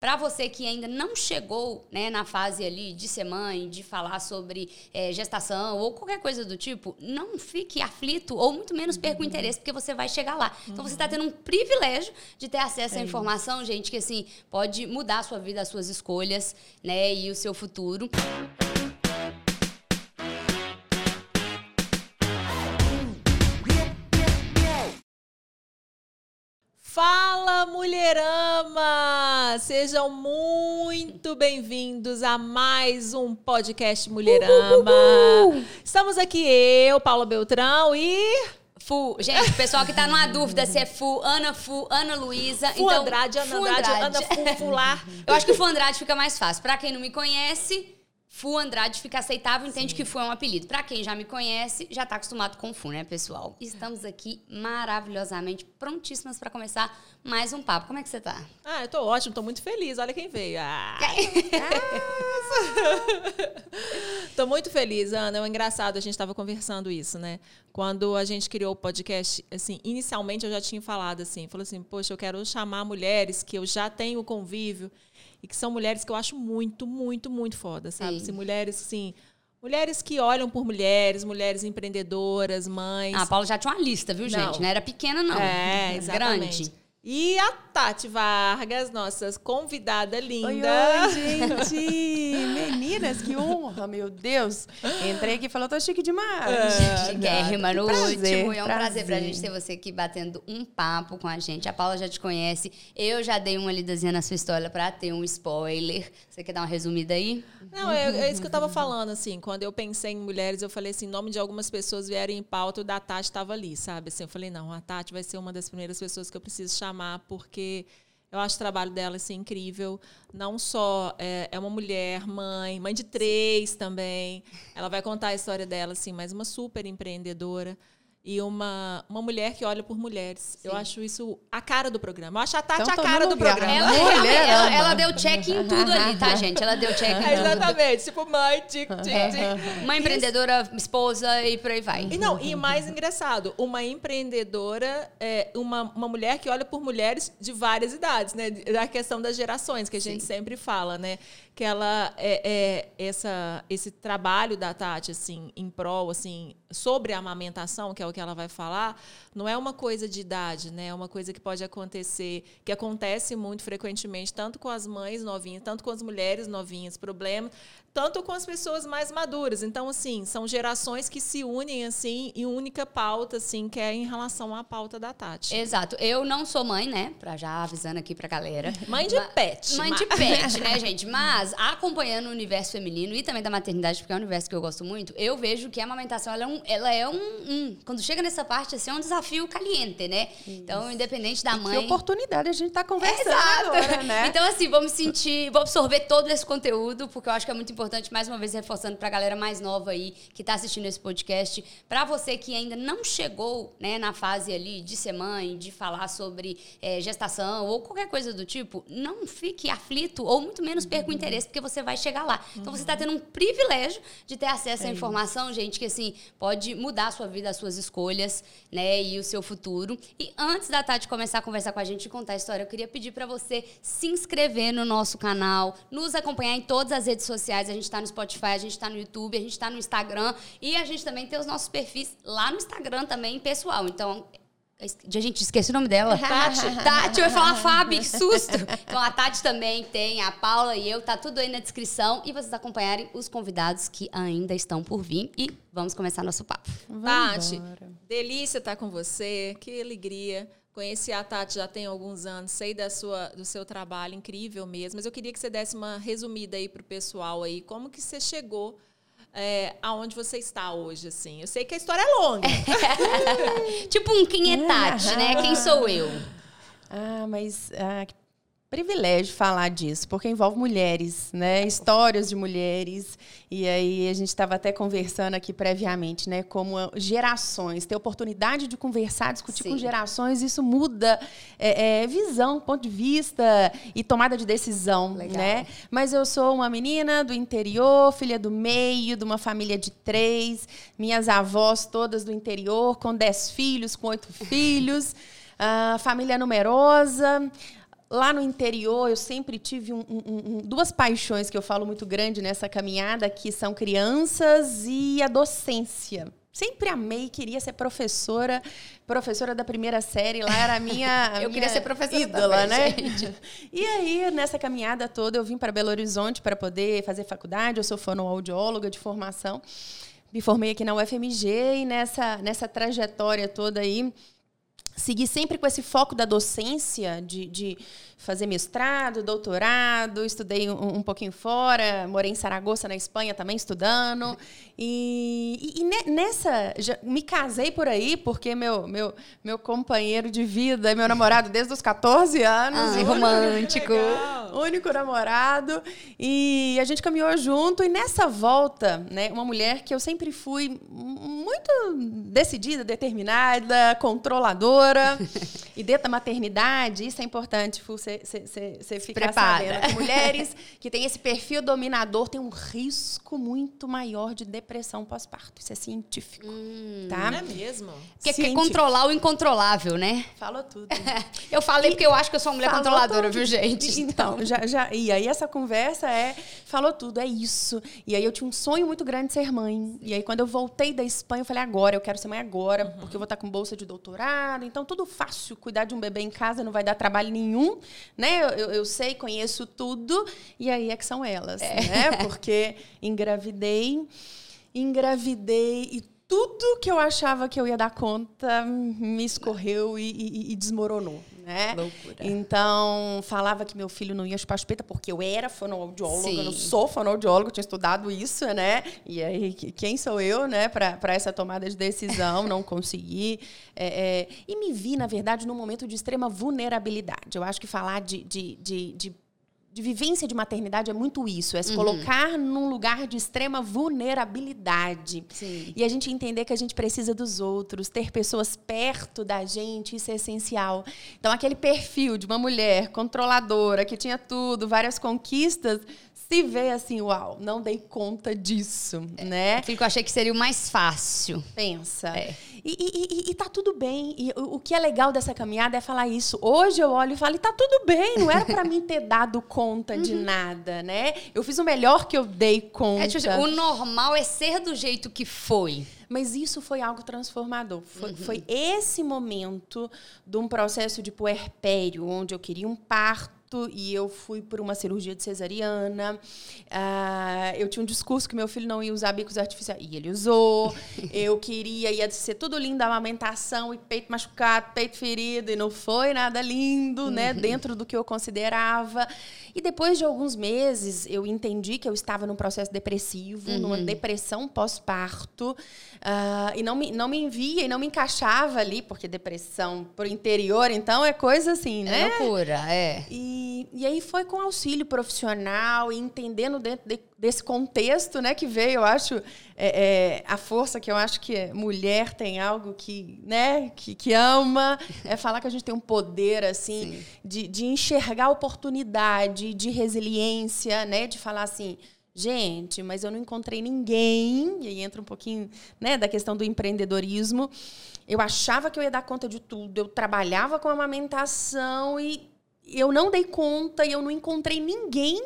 Para você que ainda não chegou né, na fase ali de ser mãe, de falar sobre é, gestação ou qualquer coisa do tipo, não fique aflito ou muito menos perca o uhum. interesse, porque você vai chegar lá. Então você está uhum. tendo um privilégio de ter acesso à é informação, gente, que assim pode mudar a sua vida, as suas escolhas, né, e o seu futuro. Fala, mulherama! Sejam muito bem-vindos a mais um podcast Mulherama. Estamos aqui eu, Paula Beltrão e Fu, gente, o pessoal que tá numa dúvida se é Fu, Ana Fu, Ana Luísa. Fu então, Andrade, Ana Fu Andrade, Andrade, Ana Fu, Fular. Eu acho que Fu Andrade fica mais fácil. Para quem não me conhece, Fu Andrade fica aceitável, entende Sim. que Fu é um apelido. Para quem já me conhece, já tá acostumado com Fu, né, pessoal? Estamos aqui maravilhosamente prontíssimas para começar mais um papo. Como é que você tá? Ah, eu tô ótimo, tô muito feliz. Olha quem veio. Ah. tô muito feliz, Ana. É engraçado, a gente estava conversando isso, né? Quando a gente criou o podcast, assim, inicialmente eu já tinha falado assim, falou assim, poxa, eu quero chamar mulheres que eu já tenho convívio e que são mulheres que eu acho muito, muito, muito foda, sabe? Assim, mulheres, assim, Mulheres que olham por mulheres, mulheres empreendedoras, mães. Ah, a Paula já tinha uma lista, viu, gente? Não, não era pequena, não. É, exatamente. Grande. E a Tati Vargas, nossa convidada linda. Oi, oi, gente! Meninas, que honra, meu Deus! Entrei aqui e falou, tô chique demais. É, Chiquérrima no último. É um prazer. prazer pra gente ter você aqui batendo um papo com a gente. A Paula já te conhece. Eu já dei uma lidazinha na sua história pra ter um spoiler. Você quer dar uma resumida aí? Não, é, é isso que eu tava falando, assim. Quando eu pensei em mulheres, eu falei assim, nome de algumas pessoas vierem em pauta, o da Tati estava ali, sabe? Assim, eu falei, não, a Tati vai ser uma das primeiras pessoas que eu preciso chamar chamar, porque eu acho o trabalho dela assim, incrível. Não só é, é, uma mulher, mãe, mãe de três também. Ela vai contar a história dela, assim, mas uma super empreendedora e uma, uma mulher que olha por mulheres. Sim. Eu acho isso a cara do programa. Eu acho a Tati então, a cara do lugar. programa. Ela, mulher, ela, ela, deu check em tudo ali, tá, gente? Ela deu check em tudo. Exatamente. Tipo, mãe, tic, tic, tic. Mãe empreendedora, esposa e por aí vai. E não, e mais engraçado, uma empreendedora, é uma, uma mulher que olha por mulheres de várias idades, né? Da questão das gerações, que a gente Sim. sempre fala, né? Que ela é, é essa, esse trabalho da Tati, assim, em prol, assim, sobre a amamentação, que é o que ela vai falar, não é uma coisa de idade, né? É uma coisa que pode acontecer, que acontece muito frequentemente, tanto com as mães novinhas, tanto com as mulheres novinhas, problema, tanto com as pessoas mais maduras. Então, assim, são gerações que se unem, assim, em única pauta, assim, que é em relação à pauta da Tati. Exato. Eu não sou mãe, né? Pra já avisando aqui pra galera. Mãe de pet. Mãe de pet, né, gente? Mas, acompanhando o universo feminino e também da maternidade, porque é um universo que eu gosto muito, eu vejo que a amamentação, ela é um... Ela é um, um quando chega nessa parte, assim, é um desafio caliente, né? Isso. Então, independente da e mãe... Que oportunidade a gente tá conversando Exato. agora, né? Então, assim, vou me sentir... Vou absorver todo esse conteúdo, porque eu acho que é muito importante, mais uma vez, reforçando para a galera mais nova aí que está assistindo esse podcast, para você que ainda não chegou né, na fase ali de ser mãe, de falar sobre é, gestação ou qualquer coisa do tipo, não fique aflito ou muito menos perca o uhum. Porque você vai chegar lá. Então você está tendo um privilégio de ter acesso à é informação, gente, que assim pode mudar a sua vida, as suas escolhas, né, e o seu futuro. E antes da Tati começar a conversar com a gente e contar a história, eu queria pedir para você se inscrever no nosso canal, nos acompanhar em todas as redes sociais. A gente está no Spotify, a gente está no YouTube, a gente está no Instagram e a gente também tem os nossos perfis lá no Instagram também, pessoal. Então, a gente esquece o nome dela. Tati. Tati, eu ia falar Fábio, que susto. Então a Tati também tem, a Paula e eu, tá tudo aí na descrição. E vocês acompanharem os convidados que ainda estão por vir. E vamos começar nosso papo. Tati, delícia estar com você, que alegria. Conheci a Tati já tem alguns anos, sei da sua, do seu trabalho, incrível mesmo. Mas eu queria que você desse uma resumida aí para o pessoal aí, como que você chegou é, aonde você está hoje, assim. Eu sei que a história é longa. tipo um quem é Tati, né? Quem sou eu? Ah, mas ah, privilégio falar disso, porque envolve mulheres, né? Histórias de mulheres. E aí a gente estava até conversando aqui previamente, né? Como gerações, ter oportunidade de conversar, discutir Sim. com gerações, isso muda é, é, visão, ponto de vista e tomada de decisão, Legal. né? Mas eu sou uma menina do interior, filha do meio, de uma família de três, minhas avós todas do interior, com dez filhos, com oito filhos. Uh, família numerosa, lá no interior eu sempre tive um, um, um, duas paixões que eu falo muito grande nessa caminhada, que são crianças e a docência. Sempre amei, queria ser professora, professora da primeira série, lá era a minha. A eu minha queria ser professora ídola, também, né? Gente. E aí, nessa caminhada toda, eu vim para Belo Horizonte para poder fazer faculdade. Eu sou fonoaudióloga de formação. Me formei aqui na UFMG e nessa, nessa trajetória toda aí, segui sempre com esse foco da docência, de, de fazer mestrado, doutorado, estudei um, um, pouquinho fora, morei em Saragoça, na Espanha, também estudando. E, e, e nessa, me casei por aí, porque meu, meu, meu companheiro de vida, meu namorado desde os 14 anos. Ai, romântico. Único namorado. E a gente caminhou junto. E nessa volta, né, uma mulher que eu sempre fui muito decidida, determinada, controladora. e dentro da maternidade, isso é importante, você, ficar Prepara. sabendo que mulheres que têm esse perfil dominador têm um risco muito maior de depressão pós-parto. Isso é científico. Hum, tá? Não é mesmo? Porque quer controlar o incontrolável, né? Falou tudo. eu falei e porque eu acho que eu sou uma mulher controladora, tudo. viu, gente? Então, já, já, e aí essa conversa é, falou tudo, é isso. E aí eu tinha um sonho muito grande de ser mãe. E aí quando eu voltei da Espanha, eu falei, agora, eu quero ser mãe agora, uhum. porque eu vou estar com bolsa de doutorado. Então, tudo fácil. Cuidar de um bebê em casa não vai dar trabalho nenhum, né? Eu, eu sei, conheço tudo. E aí é que são elas, é. né? Porque engravidei, engravidei e tudo que eu achava que eu ia dar conta me escorreu e, e, e desmoronou. Né? Loucura. Então, falava que meu filho não ia chupar chupeta porque eu era fonoaudióloga, Sim. eu não sou fonoaudióloga, tinha estudado isso, né? E aí, quem sou eu, né, para essa tomada de decisão? Não consegui. É, é, e me vi, na verdade, num momento de extrema vulnerabilidade. Eu acho que falar de, de, de, de de vivência de maternidade é muito isso, é se uhum. colocar num lugar de extrema vulnerabilidade. Sim. E a gente entender que a gente precisa dos outros, ter pessoas perto da gente, isso é essencial. Então, aquele perfil de uma mulher controladora, que tinha tudo, várias conquistas, se vê assim, uau, não dei conta disso, é, né? Aquilo que eu achei que seria o mais fácil. Pensa. É. E, e, e, e, tá tudo bem. E o, o, que é legal dessa caminhada é falar isso. Hoje eu olho e falo, e tá tudo bem, não era para mim ter dado conta de Uhum. nada, né? Eu fiz o melhor que eu dei conta. É, tipo, o normal é ser do jeito que foi. Mas isso foi algo transformador. Foi, Uhum. foi esse momento de um processo de puerpério, onde eu queria um parto e eu fui por uma cirurgia de cesariana. Ah, eu tinha um discurso que meu filho não ia usar bicos artificiais. E ele usou. eu queria, ia ser tudo lindo, amamentação e peito machucado, peito ferido. E não foi nada lindo, né? Dentro do que eu considerava. E depois de alguns meses, eu entendi que eu estava num processo depressivo, numa depressão pós-parto. Ah, e não me, não me envia e não me encaixava ali, porque depressão pro interior, então é coisa assim, né? É loucura, é. E, e aí foi com auxílio profissional e entendendo dentro de, desse contexto, né, que veio, eu acho, é, é, a força que eu acho que mulher tem algo que, né, que, que ama, é falar que a gente tem um poder, assim, de, de enxergar oportunidade, de resiliência, né, de falar assim, gente, mas eu não encontrei ninguém, e aí entra um pouquinho né, da questão do empreendedorismo. Eu achava que eu ia dar conta de tudo, eu trabalhava com amamentação e eu não dei conta e eu não encontrei ninguém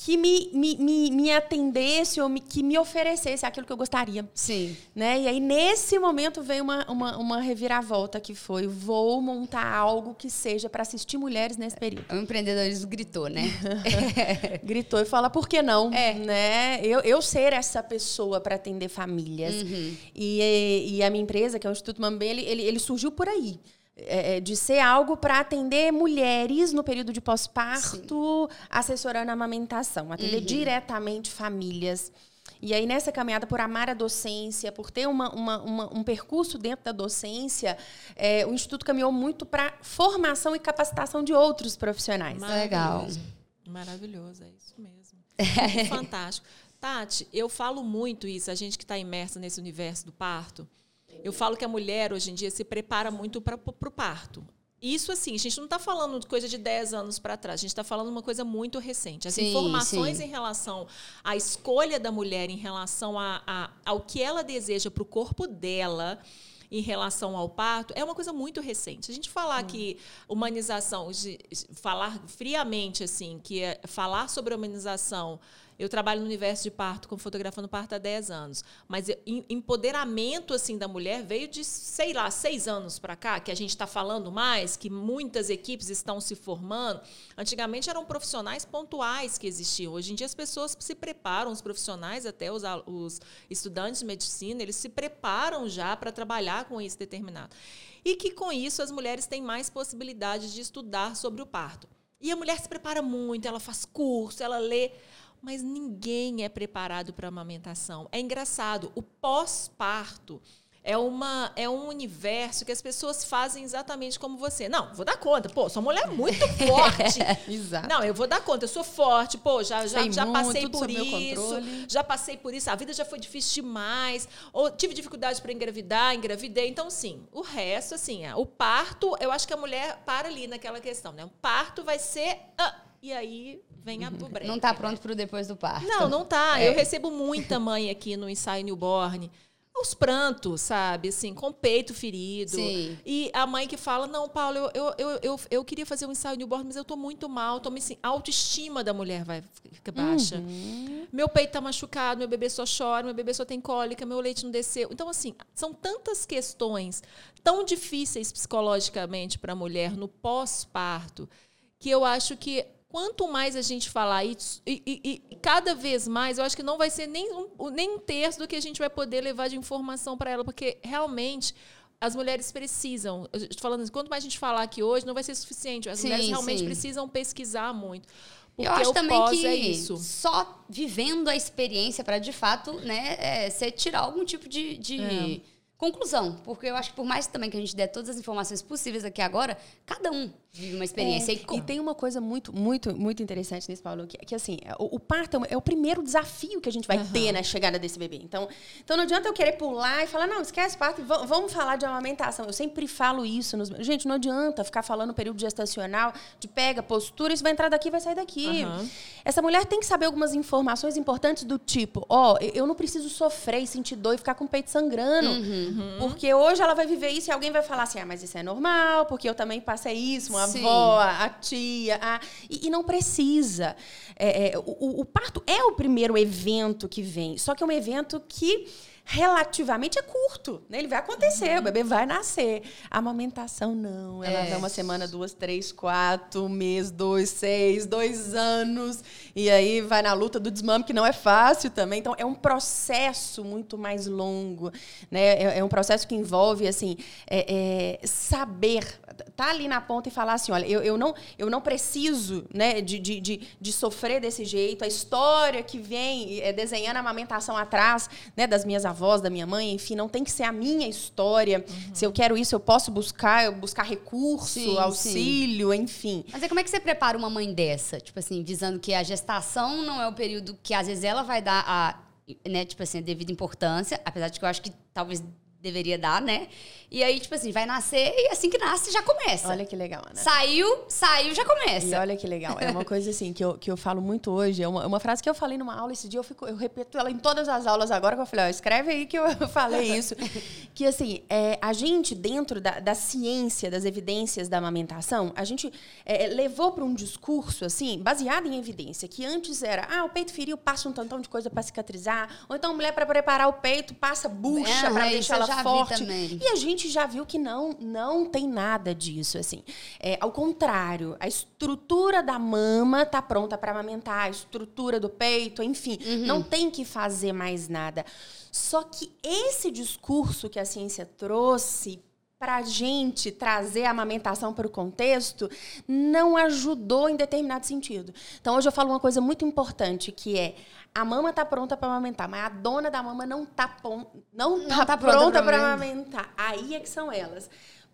que me, me, me, me atendesse ou me, que me oferecesse aquilo que eu gostaria. Sim. Né? E aí, nesse momento, veio uma, uma, uma reviravolta que foi: vou montar algo que seja para assistir mulheres nesse período. O empreendedorismo gritou, né? Gritou e fala: por que não? É. Né? Eu, eu ser essa pessoa para atender famílias. Uhum. E, e a minha empresa, que é o Instituto Mambem, ele, ele, ele surgiu por aí. É, de ser algo para atender mulheres no período de pós-parto, assessorando a amamentação, atender uhum. diretamente famílias. E aí, nessa caminhada por amar a docência, por ter uma, uma, uma, um percurso dentro da docência, é, o Instituto caminhou muito para formação e capacitação de outros profissionais. Legal. Maravilhoso, é isso mesmo. Fantástico. Tati, eu falo muito isso, a gente que está imersa nesse universo do parto, eu falo que a mulher, hoje em dia, se prepara muito para o parto. Isso, assim, a gente não está falando de coisa de 10 anos para trás, a gente está falando uma coisa muito recente. As sim, informações sim. em relação à escolha da mulher, em relação a, a ao que ela deseja para o corpo dela, em relação ao parto é uma coisa muito recente. A gente falar hum. que humanização, de, falar friamente assim, que é falar sobre humanização eu trabalho no universo de parto, como fotografando parto há 10 anos. Mas empoderamento assim da mulher veio de, sei lá, seis anos para cá, que a gente está falando mais, que muitas equipes estão se formando. Antigamente eram profissionais pontuais que existiam. Hoje em dia as pessoas se preparam, os profissionais, até os, os estudantes de medicina, eles se preparam já para trabalhar com isso determinado. E que com isso as mulheres têm mais possibilidade de estudar sobre o parto. E a mulher se prepara muito, ela faz curso, ela lê mas ninguém é preparado para a amamentação. É engraçado, o pós-parto é, uma, é um universo que as pessoas fazem exatamente como você. Não, vou dar conta. Pô, sou mulher muito forte. Exato. Não, eu vou dar conta. Eu sou forte. Pô, já, já, já passei por isso. Já passei por isso. A vida já foi difícil demais. Ou tive dificuldade para engravidar, engravidei. Então, sim, o resto, assim, é, o parto, eu acho que a mulher para ali naquela questão, né? O parto vai ser. Ah, e aí vem a pobreza. Não está pronto para o depois do parto. Não, não está. É. Eu recebo muita mãe aqui no ensaio newborn. Os prantos, sabe? Assim, com peito ferido. Sim. E a mãe que fala: Não, Paulo, eu, eu, eu, eu, queria fazer um ensaio newborn, mas eu estou muito mal. Tô me, assim, a autoestima da mulher vai ficar baixa. Uhum. Meu peito está machucado, meu bebê só chora, meu bebê só tem cólica, meu leite não desceu. Então, assim, são tantas questões tão difíceis psicologicamente para a mulher no pós-parto que eu acho que quanto mais a gente falar isso, e, e, e, cada vez mais, eu acho que não vai ser nem um, nem um terço do que a gente vai poder levar de informação para ela, porque realmente as mulheres precisam. Estou falando, assim, quanto mais a gente falar aqui hoje, não vai ser suficiente. As sim, mulheres realmente sim. precisam pesquisar muito. Eu acho também que é só vivendo a experiência para, de fato, né, é, você tirar algum tipo de. de... É conclusão, porque eu acho que por mais também que a gente dê todas as informações possíveis aqui agora, cada um vive uma experiência. É, e, e, tem uma coisa muito, muito, muito interessante nesse Paulo, que, que assim, o, o parto é, é o primeiro desafio que a gente vai uhum. ter na chegada desse bebê. Então, então não adianta eu querer pular e falar, não, esquece parto, vamos falar de amamentação. Eu sempre falo isso. Nos, gente, não adianta ficar falando período gestacional, de pega, postura, isso vai entrar daqui vai sair daqui. Uhum. Essa mulher tem que saber algumas informações importantes do tipo, ó, oh, eu não preciso sofrer e sentir dor e ficar com o peito sangrando. Uhum. Porque hoje ela vai viver isso e alguém vai falar assim, ah, mas isso é normal, porque eu também passei isso, uma Sim. avó, a tia. A... E, e não precisa. É, é, o, o parto é o primeiro evento que vem, só que é um evento que relativamente é curto. Né? Ele vai acontecer, uhum. o bebê vai nascer. A amamentação, não. Ela é. uma semana, duas, três, quatro, um mês, dois, seis, dois anos. E aí vai na luta do desmame, que não é fácil também. Então, é um processo muito mais longo. Né? É, é um processo que envolve, assim, é, é saber, tá ali na ponta e falar assim, olha, eu, eu, não, eu não preciso né, de, de, de, de sofrer desse jeito. A história que vem é, desenhando a amamentação atrás né, das minhas avós, da minha mãe, enfim, não tem que ser a minha história. Uhum. Se eu quero isso, eu posso buscar, eu buscar recurso, sim, auxílio, sim. enfim. Mas é como é que você prepara uma mãe dessa? Tipo assim, dizendo que a gestação não é o período que às vezes ela vai dar a, né, tipo assim, a devida importância, apesar de que eu acho que talvez deveria dar, né? E aí, tipo assim, vai nascer e assim que nasce já começa. Olha que legal, né? Saiu, saiu, já começa. E olha que legal. É uma coisa assim que eu, que eu falo muito hoje. É uma, uma frase que eu falei numa aula esse dia, eu, fico, eu repito ela em todas as aulas agora, que eu falei, ó, escreve aí que eu falei isso. que assim, é, a gente, dentro da, da ciência, das evidências da amamentação, a gente é, levou para um discurso, assim, baseado em evidência, que antes era, ah, o peito feriu, passa um tantão de coisa para cicatrizar, ou então a mulher, para preparar o peito, passa bucha é, para deixar ela forte. E a gente já viu que não, não tem nada disso, assim. É, ao contrário, a estrutura da mama está pronta para amamentar, a estrutura do peito, enfim, uhum. não tem que fazer mais nada. Só que esse discurso que a ciência trouxe para a gente trazer a amamentação para o contexto não ajudou em determinado sentido. Então, hoje eu falo uma coisa muito importante, que é a mama está pronta para amamentar, mas a dona da mama não está não, não tá, tá pronta para amamentar. Aí é que são elas.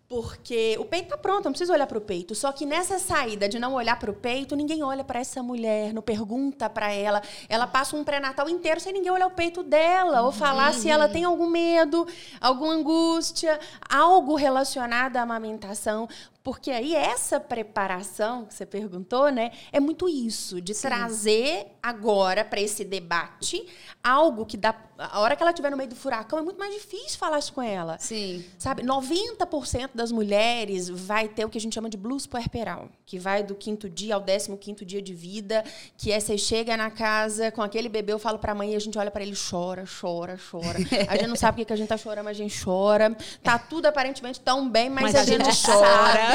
Porque o peito tá pronto, não precisa olhar para o peito. Só que nessa saída de não olhar para o peito, ninguém olha para essa mulher, não pergunta para ela. Ela passa um pré-natal inteiro sem ninguém olhar o peito dela, ou falar uhum. se ela tem algum medo, alguma angústia, algo relacionado à amamentação Porque aí essa preparação que você perguntou, né, é muito isso, de Sim. trazer agora para esse debate algo que dá a hora que ela estiver no meio do furacão é muito mais difícil falar isso com ela. Sim. Sabe, 90% das mulheres vai ter o que a gente chama de blues puerperal, que vai do quinto dia ao décimo quinto dia de vida, que é você chega na casa com aquele bebê, eu falo para a mãe e a gente olha para ele chora, chora, chora. A gente não sabe o que a gente tá chorando, mas a gente chora. Tá tudo aparentemente tão bem, mas, mas a, gente, gente chora.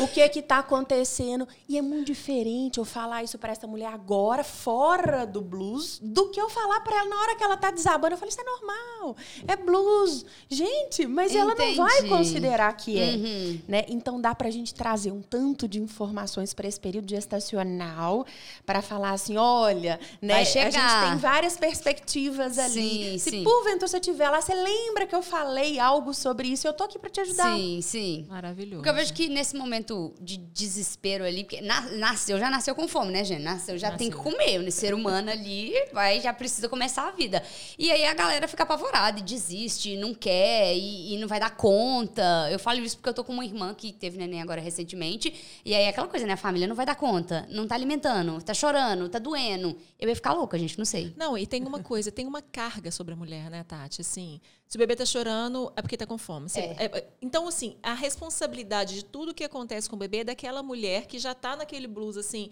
o que é que está acontecendo. E é muito diferente eu falar isso para essa mulher agora, fora do blues, do que eu falar para ela na hora que ela está desabando. Eu falei, isso é normal, é blues. Gente, mas Entendi. ela não vai considerar que é. Uhum. Né? Então dá para a gente trazer um tanto de informações para esse período gestacional, para falar assim, olha, né, a gente tem várias perspectivas ali. Sim, Se sim. porventura você estiver lá, você lembra que eu falei algo sobre isso, eu tô aqui para te ajudar. Sim, sim. Maravilhoso. Porque eu vejo que nesse momento momento de desespero ali, porque nasceu, já nasceu com fome, né, gente? Nasceu, já nasceu. tem que comer. O ser humano ali vai, já precisa começar a vida. E aí a galera fica apavorada e desiste, não quer e, e, não vai dar conta. Eu falo isso porque eu tô com uma irmã que teve neném agora recentemente. E aí aquela coisa, né? A família não vai dar conta, não tá alimentando, tá chorando, tá doendo. Eu ia ficar louca, gente, não sei. Não, e tem uma coisa, tem uma carga sobre a mulher, né, Tati? Assim, se o bebê tá chorando, é porque tá com fome. É. É, então, assim, a responsabilidade de tudo que acontece com o bebê é daquela mulher que já tá naquele blues, assim.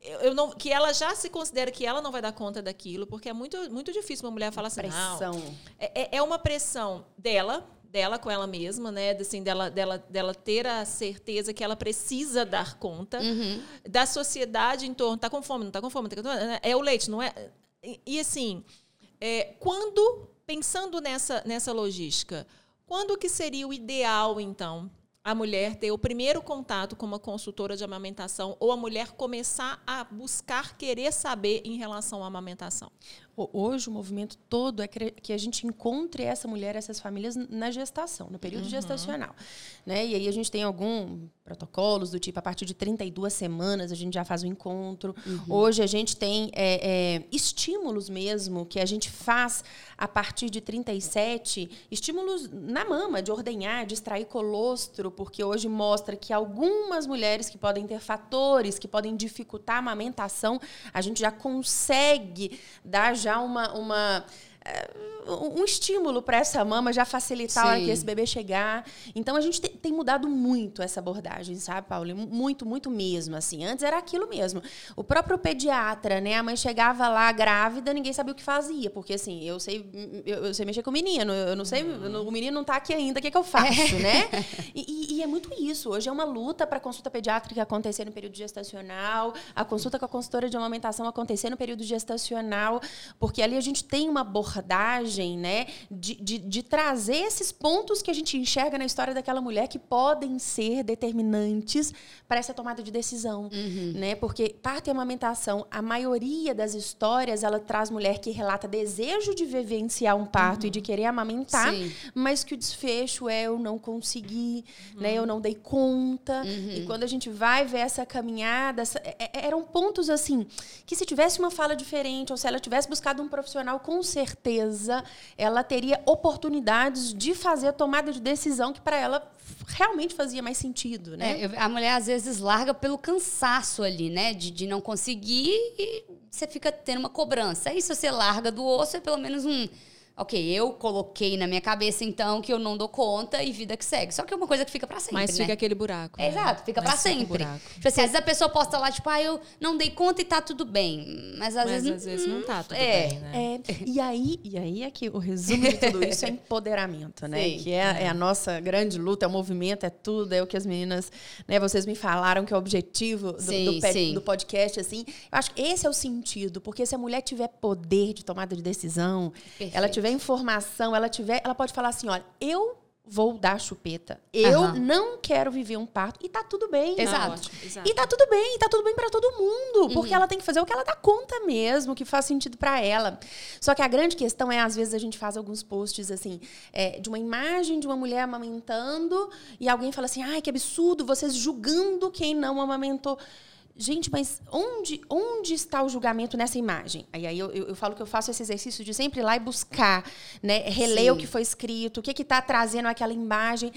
Eu não, que ela já se considera que ela não vai dar conta daquilo, porque é muito, muito difícil uma mulher falar assim. Pressão. Não, é, é, é uma pressão dela, dela com ela mesma, né? Assim, dela, dela, dela ter a certeza que ela precisa dar conta uhum. da sociedade em torno. Tá com fome, não tá com fome, tá com fome. É o leite, não é? E, e assim, é, quando pensando nessa, nessa logística, quando que seria o ideal, então, a mulher ter o primeiro contato com uma consultora de amamentação ou a mulher começar a buscar querer saber em relação à amamentação? Hoje o movimento todo é que a gente encontre essa mulher, essas famílias na gestação, no período uhum. gestacional. Né? E aí a gente tem alguns protocolos do tipo, a partir de 32 semanas a gente já faz o encontro. Uhum. Hoje a gente tem é, é, estímulos mesmo que a gente faz a partir de 37, estímulos na mama, de ordenhar, de extrair colostro, porque hoje mostra que algumas mulheres que podem ter fatores que podem dificultar a amamentação, a gente já consegue dar já já uma, uma um estímulo para essa mama já facilitar Sim. a hora que esse bebê chegar. Então a gente tem mudado muito essa abordagem, sabe, Paulo? Muito, muito mesmo. Assim, antes era aquilo mesmo. O próprio pediatra, né? A mãe chegava lá grávida, ninguém sabia o que fazia, porque assim, eu sei, eu, eu sei mexer com o menino, eu não sei, o menino não está aqui ainda, o que, é que eu faço, é. né? E, e, é muito isso. Hoje é uma luta para a consulta pediátrica acontecer no período gestacional, a consulta com a consultora de amamentação acontecer no período gestacional, porque ali a gente tem uma abordagem abordagem, né, de, de, de, trazer esses pontos que a gente enxerga na história daquela mulher que podem ser determinantes para essa tomada de decisão, uhum. né? Porque parte e amamentação, a maioria das histórias ela traz mulher que relata desejo de vivenciar um parto uhum. e de querer amamentar, Sim. mas que o desfecho é eu não consegui, uhum. né? Eu não dei conta. Uhum. E quando a gente vai ver essa caminhada, essa, é, é, eram pontos assim que se tivesse uma fala diferente ou se ela tivesse buscado um profissional com certeza ela teria oportunidades de fazer a tomada de decisão que para ela realmente fazia mais sentido, né? É, a mulher às vezes larga pelo cansaço ali, né? De, de não conseguir e você fica tendo uma cobrança. Aí se você larga do osso, é pelo menos um ok, eu coloquei na minha cabeça então que eu não dou conta e vida que segue. Só que é uma coisa que fica para sempre. Mas fica né? aquele buraco. É, né? Exato, fica para sempre. Buraco. Tipo assim, às vezes a pessoa posta lá, tipo, ah, eu não dei conta e tá tudo bem. Mas às Mas, vezes. Às vezes não tá tudo é, bem, né? É. E aí, e aí é que o resumo de tudo isso é empoderamento, né? Sim. Que é, é, a nossa grande luta, é o movimento, é tudo, é o que as meninas, né? Vocês me falaram que é o objetivo do, sim, do, do podcast, assim. Eu acho que esse é o sentido, porque se a mulher tiver poder de tomada de decisão, Perfeito. ela tiver informação ela tiver, ela pode falar assim, olha, eu vou dar chupeta. Eu uhum. não quero viver um parto. E tá tudo bem. Exato. E tá tudo bem. Tá tudo bem para todo mundo. Porque uhum. ela tem que fazer o que ela dá conta mesmo, que faz sentido para ela. Só que a grande questão é, às vezes, a gente faz alguns posts, assim, é, de uma imagem de uma mulher amamentando e alguém fala assim, ai, que absurdo, vocês julgando quem não amamentou gente, mas onde, onde está o julgamento nessa imagem? Aí, aí eu, eu, eu, falo que eu faço esse exercício de sempre ir lá e buscar, né? Reler o que foi escrito, o que está trazendo aquela imagem.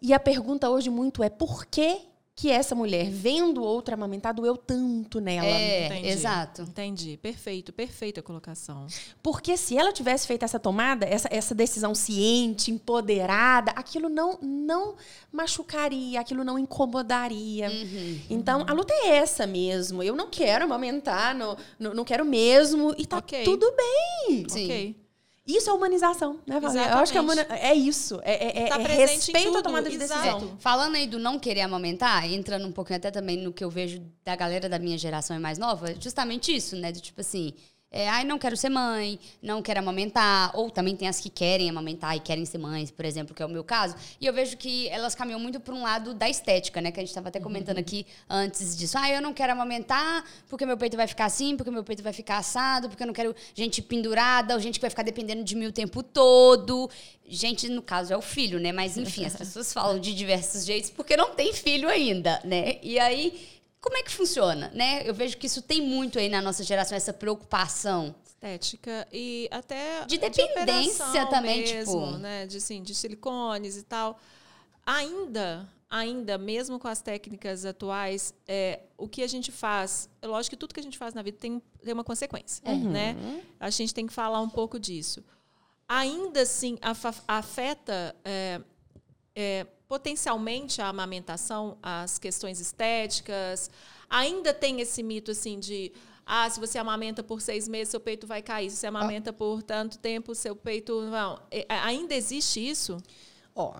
E a pergunta hoje muito é por que que essa mulher, vendo outra amamentar, doeu tanto nela. É, Entendi. exato. Entendi. Perfeito, perfeita colocação. Porque se ela tivesse feito essa tomada, essa, essa decisão ciente, empoderada, aquilo não, não machucaria, aquilo não incomodaria. Uhum. Então, a luta é essa mesmo. Eu não quero amamentar, não, não, não quero mesmo, e tá Ok. tudo bem. Sim. Ok. Isso é humanização, né, Valéria? Eu acho que é, é isso. É, é, Tá é presente em respeito à tomada de exato. decisão. Falando aí do não querer amamentar, entrando um pouquinho até também no que eu vejo da galera da minha geração e mais nova, é justamente isso, né? Do tipo assim, é, ai, não quero ser mãe, não quero amamentar, ou também tem as que querem amamentar e querem ser mães, por exemplo, que é o meu caso. E eu vejo que elas caminham muito para um lado da estética, né? Que a gente estava até comentando aqui antes disso. Ah, eu não quero amamentar porque meu peito vai ficar assim, porque meu peito vai ficar assado, porque eu não quero gente pendurada, ou gente que vai ficar dependendo de mim o tempo todo. Gente, no caso, é o filho, né? Mas enfim, as pessoas falam de diversos jeitos porque não tem filho ainda, né? E aí, como é que funciona, né? Eu vejo que isso tem muito aí na nossa geração, essa preocupação. Estética e até De dependência operação também, mesmo, tipo. né? De, assim, de silicones e tal. Ainda, ainda, mesmo com as técnicas atuais, é, o que a gente faz, é lógico que tudo que a gente faz na vida tem, tem uma consequência, né? A gente tem que falar um pouco disso. Ainda assim, afeta é, é, potencialmente a amamentação, as questões estéticas. Ainda tem esse mito assim de ah, se você amamenta por seis meses, seu peito vai cair. Se você amamenta por tanto tempo, seu peito. Não. É, Ainda existe isso? Ó,